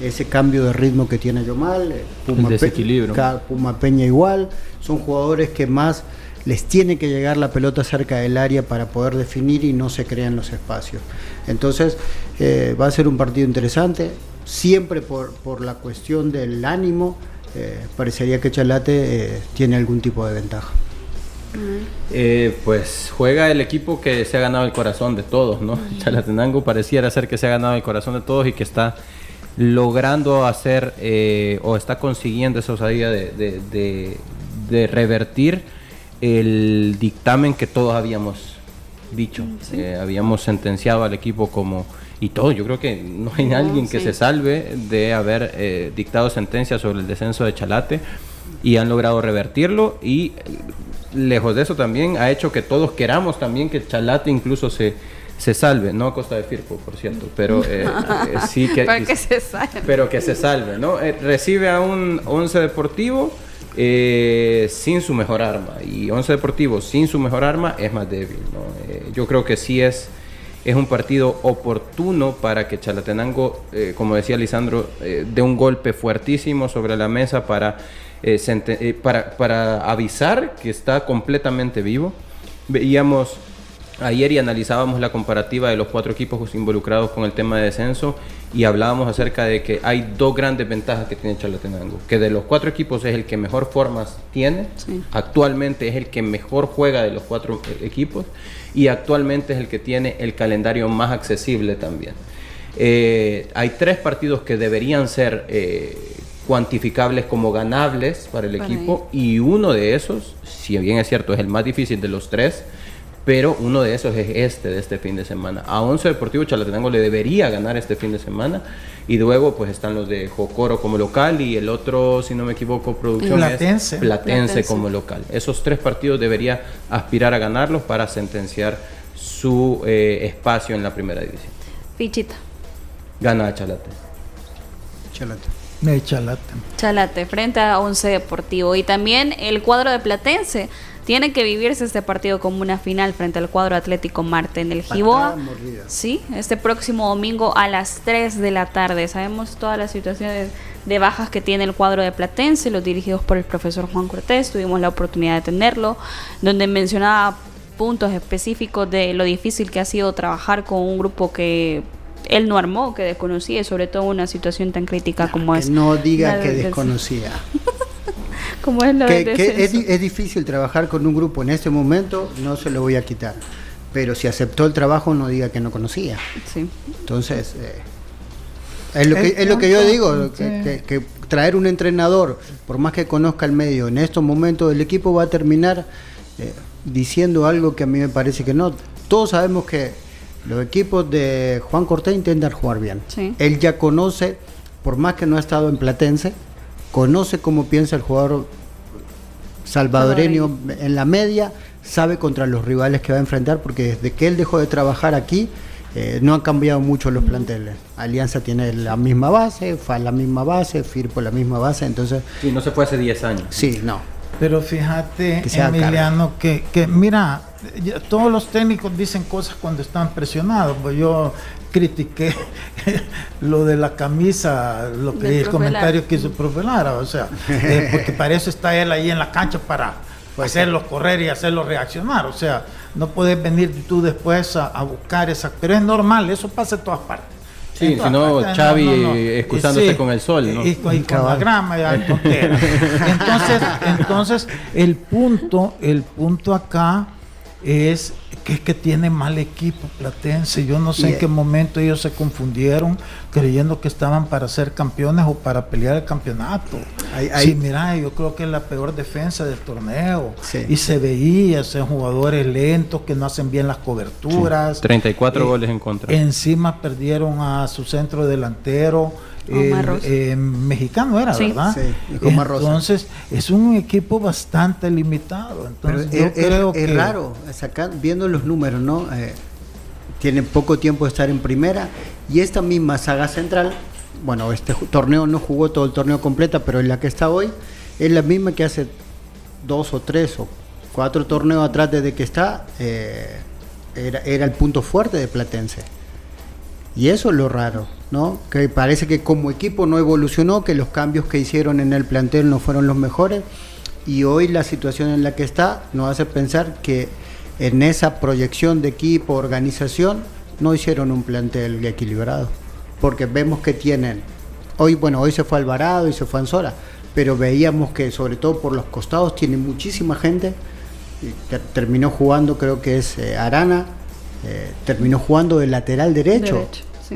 ese cambio de ritmo que tiene Yomal. Eh, Puma, desequilibrio. Puma Peña igual, son jugadores que más les tiene que llegar la pelota cerca del área para poder definir y no se crean los espacios. Entonces eh, va a ser un partido interesante, siempre por, por la cuestión del ánimo, parecería que Chalate tiene algún tipo de ventaja. Eh, pues juega el equipo que se ha ganado el corazón de todos, ¿no? Chalatenango pareciera ser que se ha ganado el corazón de todos y que está logrando hacer eh, o está consiguiendo esa osadía de, revertir el dictamen que todos habíamos dicho. Eh, habíamos sentenciado al equipo como y todo. Yo creo que no hay nadie que se salve de haber dictado sentencia sobre el descenso de Chalate y han logrado revertirlo y lejos de eso también ha hecho que todos queramos también que Chalate incluso se, se salve, no a costa de Firpo, por cierto, pero eh, eh, sí que, se salve. Pero que se salve, ¿no? Eh, recibe a un Once Deportivo sin su mejor arma y Once Deportivo sin su mejor arma es más débil, ¿no? yo creo que sí es es un partido oportuno para que Chalatenango, como decía Lisandro, dé un golpe fuertísimo sobre la mesa para eh, eh, para, para avisar que está completamente vivo. Veíamos ayer y analizábamos la comparativa de los cuatro equipos involucrados con el tema de descenso y hablábamos acerca de que hay dos grandes ventajas que tiene Chalatenango, que de los cuatro equipos es el que mejor formas tiene, actualmente es el que mejor juega de los cuatro eh, equipos y actualmente es el que tiene el calendario más accesible también. hay tres partidos que deberían ser cuantificables como ganables para el equipo y uno de esos, si bien es cierto, es el más difícil de los tres, pero uno de esos es este de este fin de semana. A Once Deportivo Chalatenango le debería ganar este fin de semana y luego pues están los de Jocoro como local y el otro, si no me equivoco, producción Platense. es Platense, como local. Esos tres partidos debería aspirar a ganarlos para sentenciar su eh, espacio en la primera división. Fichita. Gana Chalate. Chalate. De Chalate. Chalate, frente a Once Deportivo. Y también el cuadro de Platense. Tiene que vivirse este partido como una final frente al cuadro Atlético Marte en el Giboa. Sí, este próximo domingo a las 3 de la tarde. Sabemos todas las situaciones de bajas que tiene el cuadro de Platense, los dirigidos por el profesor Juan Cortés. Tuvimos la oportunidad de tenerlo, donde mencionaba puntos específicos de lo difícil que ha sido trabajar con un grupo que él no armó, que desconocía, sobre todo una situación tan crítica como es. No diga que desconocía. como es lo que, es, difícil trabajar con un grupo en este momento, no se lo voy a quitar. Pero si aceptó el trabajo, no diga que no conocía. Sí. Entonces, eh, es, lo que, es lo que yo digo, que, traer un entrenador, por más que conozca el medio, en estos momentos el equipo va a terminar eh, diciendo algo que a mí me parece que no. Todos sabemos que los equipos de Juan Cortés intentan jugar bien. Él ya conoce, por más que no ha estado en Platense, conoce cómo piensa el jugador salvadoreño en la media, sabe contra los rivales que va a enfrentar, porque desde que él dejó de trabajar aquí, eh, no han cambiado mucho los planteles. Alianza tiene la misma base, FA la misma base, Firpo la misma base, entonces... Sí, no se fue hace 10 años. Sí, no. Pero fíjate, Emiliano, que, que mira, todos los técnicos dicen cosas cuando están presionados. Pues yo critiqué lo de la camisa, lo que el comentario que hizo el profe Lara, o sea, eh, porque para eso está él ahí en la cancha para pues, hacerlos correr y hacerlos reaccionar, o sea, no puedes venir tú después a, buscar esa, pero es normal, eso pasa en todas partes. Sí, si no, Xavi excusándose con el sol, ¿no? Y, con la grama y Entonces, entonces, el punto, el punto acá es que es que tiene mal equipo Platense. Yo no sé en qué momento ellos se confundieron creyendo que estaban para ser campeones o para pelear el campeonato. Sí, mira, yo creo que es la peor defensa del torneo. Y se veía, son jugadores lentos que no hacen bien las coberturas. 34 eh, goles en contra. Encima perdieron a su centro delantero eh, mexicano era, ¿verdad? Sí, Entonces, es un equipo bastante limitado. Entonces, es, creo que... raro, viendo los números, ¿no? Eh, tiene poco tiempo de estar en primera y esta misma saga central, bueno, este torneo no jugó todo el torneo completo, pero en la que está hoy, es la misma que hace dos o tres o cuatro torneos atrás desde que está, eh, era, era el punto fuerte de Platense. Y eso es lo raro, ¿no? Que parece que como equipo no evolucionó, que los cambios que hicieron en el plantel no fueron los mejores. Y hoy la situación en la que está nos hace pensar que en esa proyección de equipo, organización, no hicieron un plantel equilibrado. Porque vemos que tienen, hoy, bueno, hoy se fue Alvarado y se fue Anzora, pero veíamos que sobre todo por los costados tiene muchísima gente. Terminó jugando, creo que es eh, Arana, eh, terminó jugando de lateral derecho,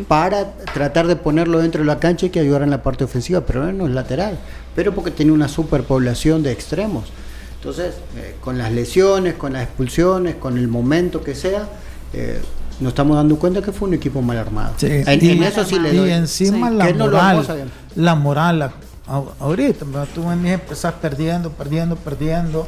para tratar de ponerlo dentro de la cancha y que ayudara en la parte ofensiva, pero no es lateral, pero porque tiene una superpoblación de extremos. Entonces, eh, con las lesiones, con las expulsiones, con el momento que sea, eh, nos estamos dando cuenta que fue un equipo mal armado. en, eso sí le doy. Y encima la, moral, la moral, ahorita, tú empezás perdiendo, perdiendo, perdiendo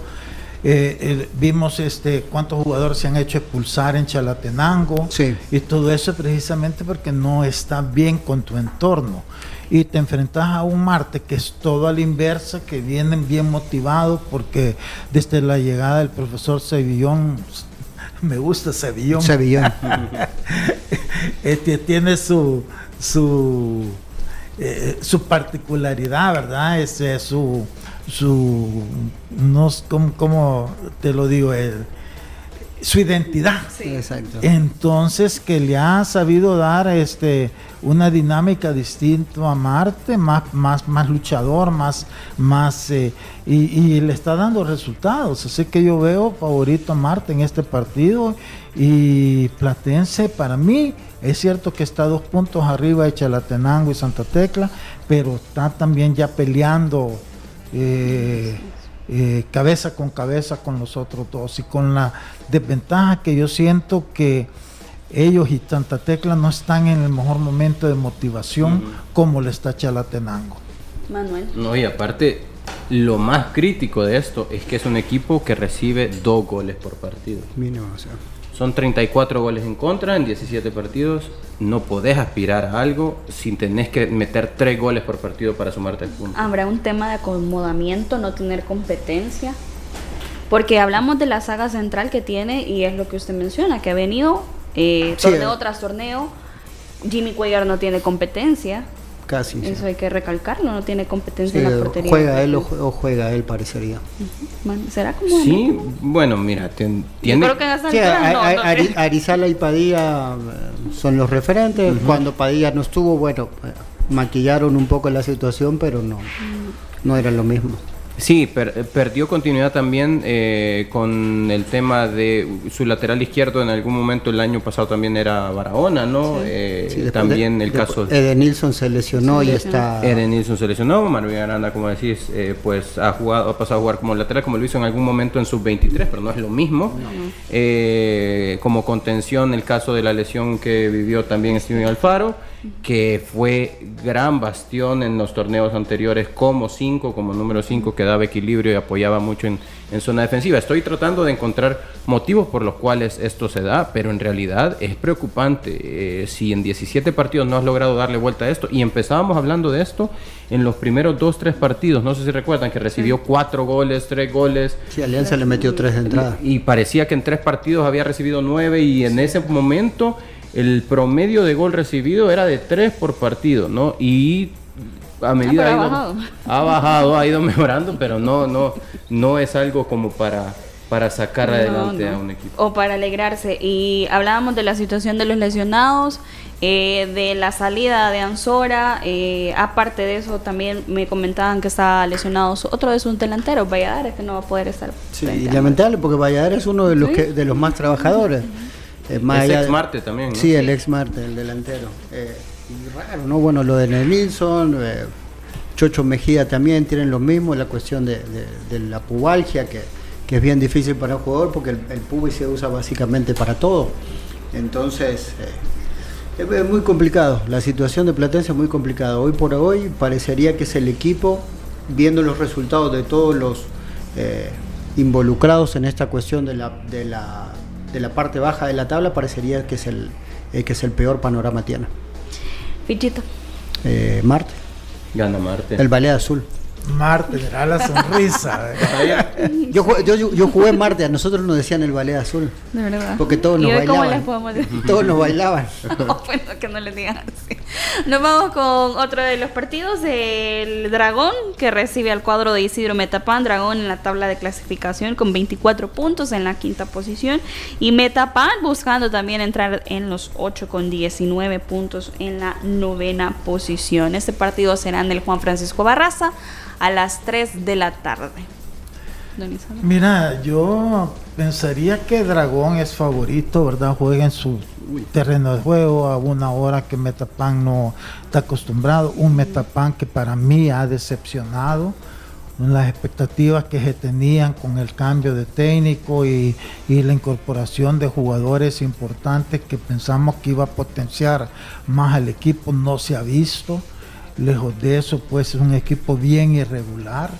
eh, vimos este cuántos jugadores se han hecho expulsar en Chalatenango y todo eso precisamente porque no está bien con tu entorno y te enfrentas a un Marte que es todo a la inversa, que vienen bien motivados porque desde la llegada del profesor Sevillón, me gusta Sevillón, Sevillón. este, tiene su su eh, su particularidad, ¿verdad? Ese, su su, no, ¿cómo, te lo digo? su identidad. Exacto. Entonces, que le ha sabido dar este una dinámica distinta a Marte, más, más, más luchador, más, más eh, y, le está dando resultados. Así que yo veo favorito a Marte en este partido. Y Platense, para mí, es cierto que está dos puntos arriba de Chalatenango y Santa Tecla, pero está también ya peleando eh, eh, cabeza con cabeza con los otros dos y con la desventaja que yo siento que ellos y Santa Tecla no están en el mejor momento de motivación como le está Chalatenango. Manuel. No, y aparte, lo más crítico de esto es que es un equipo que recibe dos goles por partido. Mínimo, o sea. Son 34 goles en contra en 17 partidos. No podés aspirar a algo sin tenés que meter 3 goles por partido para sumarte al punto. ¿Habrá un tema de acomodamiento, no tener competencia? Porque hablamos de la saga central que tiene y es lo que usted menciona, que ha venido eh, torneo tras torneo. Jimmy Cuellar no tiene competencia. Casi. Eso hay que recalcarlo, no tiene competencia en la portería. Juega él o, juega él, parecería. ¿Será como.? Sí, bueno, mira, tiene. Yo creo que en Arizala y Padilla eh, son los referentes. Cuando Padilla no estuvo, bueno, eh, maquillaron un poco la situación, pero no, no era lo mismo. Sí, perdió continuidad también eh, con el tema de su lateral izquierdo. En algún momento el año pasado también era Barahona, ¿no? Eh, también el caso. Eden Nilsson se lesionó y está. Eden Nilsson se lesionó. Manuel Aranda, como decís, eh, pues ha jugado, ha pasado a jugar como lateral, como lo hizo en algún momento en sub 23, pero no es lo mismo. como contención, el caso de la lesión que vivió también Steven Alfaro que fue gran bastión en los torneos anteriores como 5, como número 5, que daba equilibrio y apoyaba mucho en, zona defensiva. Estoy tratando de encontrar motivos por los cuales esto se da, pero en realidad es preocupante. Eh, si en 17 partidos no has logrado darle vuelta a esto, y empezábamos hablando de esto en los primeros 2-3 partidos, no sé si recuerdan que recibió 4 goles, 3 goles. Sí, Alianza le metió 3 de entrada. Y parecía que en 3 partidos había recibido 9 y en ese momento el promedio de gol recibido era de 3 por partido, ¿no? Y a medida ah, ha, bajado. ha bajado, ha ido mejorando, pero no, no, no es algo como para para sacar adelante a un equipo. O para alegrarse. Y hablábamos de la situación de los lesionados, eh, de la salida de Ansora. Eh, aparte de eso, también me comentaban que estaba lesionado otro de sus delanteros, Valladares, que no va a poder estar. Sí, y lamentable porque Valladares es uno de los, que, de los más trabajadores. Eh, el ex Marte también. Sí, el ex Marte, el delantero. Eh, y raro, ¿no? Bueno, lo de Nilsson, eh, Chocho Mejía también tienen lo mismo, la cuestión de, la pubalgia, que, es bien difícil para un jugador porque el, el se usa básicamente para todo. Entonces, es muy complicado. La situación de Platense es muy complicada. Hoy por hoy parecería que es el equipo, viendo los resultados de todos los involucrados en esta cuestión de la, de la de la parte baja de la tabla parecería que es el, eh, que es el peor panorama tiene. Fichito. Eh, Marte. Gana Marte. El Ballet Azul. Marte, era la sonrisa. yo, yo, yo, jugué Marte, a nosotros nos decían el ballet azul. De verdad. Porque todos nos bailaban. Todos nos bailaban. no, bueno, que no les digan así. Nos vamos con otro de los partidos, el Dragón, que recibe al cuadro de Isidro Metapan. Dragón en la tabla de clasificación con 24 puntos en la quinta posición. Y Metapan buscando también entrar en los 8 con 19 puntos en la novena posición. Este partido será en el Juan Francisco Barraza a las 3 de la tarde. Mira, yo pensaría que Dragón es favorito, ¿verdad? Juega en su terreno de juego a una hora que Metapan no está acostumbrado. Un Metapan que para mí ha decepcionado las expectativas que se tenían con el cambio de técnico y, y, la incorporación de jugadores importantes que pensamos que iba a potenciar más al equipo no se ha visto. Lejos de eso, pues es un equipo bien irregular.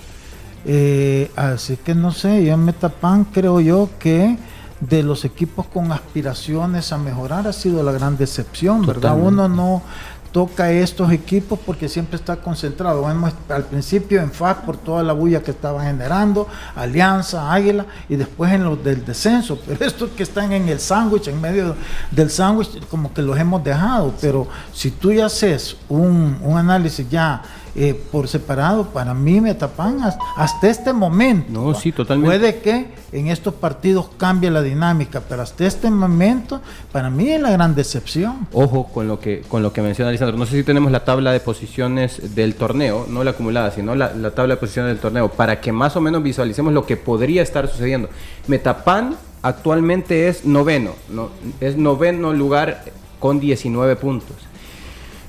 Eh, así que no sé, yo en Metapan creo yo que de los equipos con aspiraciones a mejorar ha sido la gran decepción, ¿verdad? Uno no, toca estos equipos porque siempre está concentrado. Vemos al principio en FAC por toda la bulla que estaban generando, Alianza, Águila, y después en los del descenso. Pero estos que están en el sándwich, en medio del sándwich, como que los hemos dejado. Pero si tú ya haces un, un análisis ya eh, por separado, para mí me tapan hasta este momento. No, sí, totalmente. Puede que en estos partidos cambie la dinámica, pero hasta este momento, para mí es la gran decepción. Ojo con lo que, con lo que menciona Alessandro. No sé si tenemos la tabla de posiciones del torneo, no la acumulada, sino la, la tabla de posiciones del torneo, para que más o menos visualicemos lo que podría estar sucediendo. Metapan actualmente es noveno, no, es noveno lugar con 19 puntos.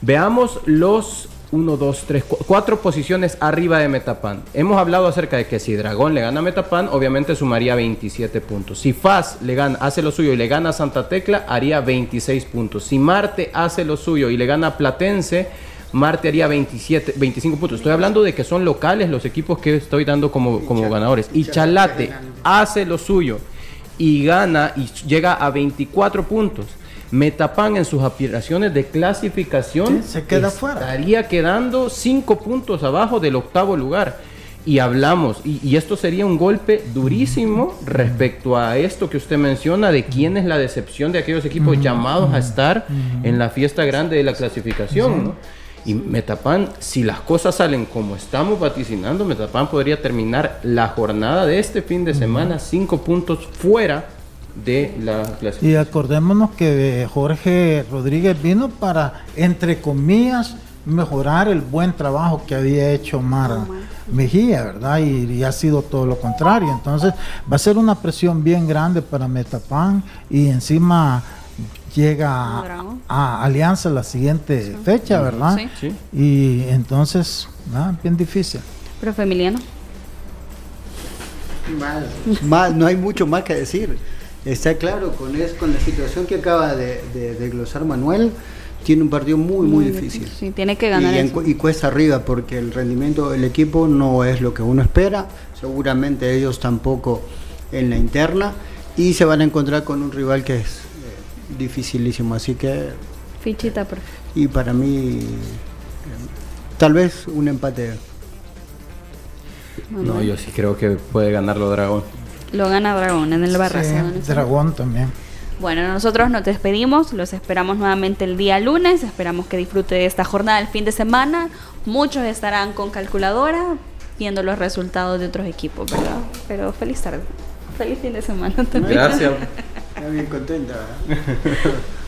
Veamos los 1, 2, 3, 4 posiciones arriba de Metapan. Hemos hablado acerca de que si Dragón le gana a Metapan, obviamente sumaría 27 puntos. Si Faz le gana, hace lo suyo y le gana a Santa Tecla, haría 26 puntos. Si Marte hace lo suyo y le gana a Platense, Marte haría 27, 25 puntos. Estoy hablando de que son locales los equipos que estoy dando como, como ganadores. Y Chalate hace lo suyo y gana y llega a 24 puntos. Metapan en sus aspiraciones de clasificación se queda fuera. Estaría quedando cinco puntos abajo del octavo lugar. Y hablamos, y, esto sería un golpe durísimo respecto a esto que usted menciona de quién es la decepción de aquellos equipos llamados a estar en la fiesta grande de la clasificación. Y Metapan, si las cosas salen como estamos vaticinando, Metapan podría terminar la jornada de este fin de semana cinco puntos fuera de la clasificación. Y acordémonos que Jorge Rodríguez vino para, entre comillas, mejorar el buen trabajo que había hecho Mara Mejía, ¿verdad? Y, ha sido todo lo contrario. Entonces va a ser una presión bien grande para Metapan y encima llega a, Alianza la siguiente fecha, ¿verdad? Sí. Y entonces, bien difícil. Profe Emiliano. no hay mucho más que decir. Está claro, con, es, con la situación que acaba de, de, glosar Manuel, tiene un partido muy, muy, difícil. Sí, tiene que ganar. Y, y, cuesta arriba porque el rendimiento del equipo no es lo que uno espera, seguramente ellos tampoco en la interna, y se van a encontrar con un rival que es eh, dificilísimo, así que... Fichita, por Y para mí, tal vez un empate. No, yo sí creo que puede ganarlo Dragón. Lo gana Dragón en el Barraza. Dragón también. Bueno, nosotros nos despedimos, los esperamos nuevamente el día lunes, esperamos que disfrute de esta jornada del fin de semana. Muchos estarán con calculadora viendo los resultados de otros equipos, ¿verdad? Pero feliz tarde, feliz fin de semana también. Gracias. bien contenta.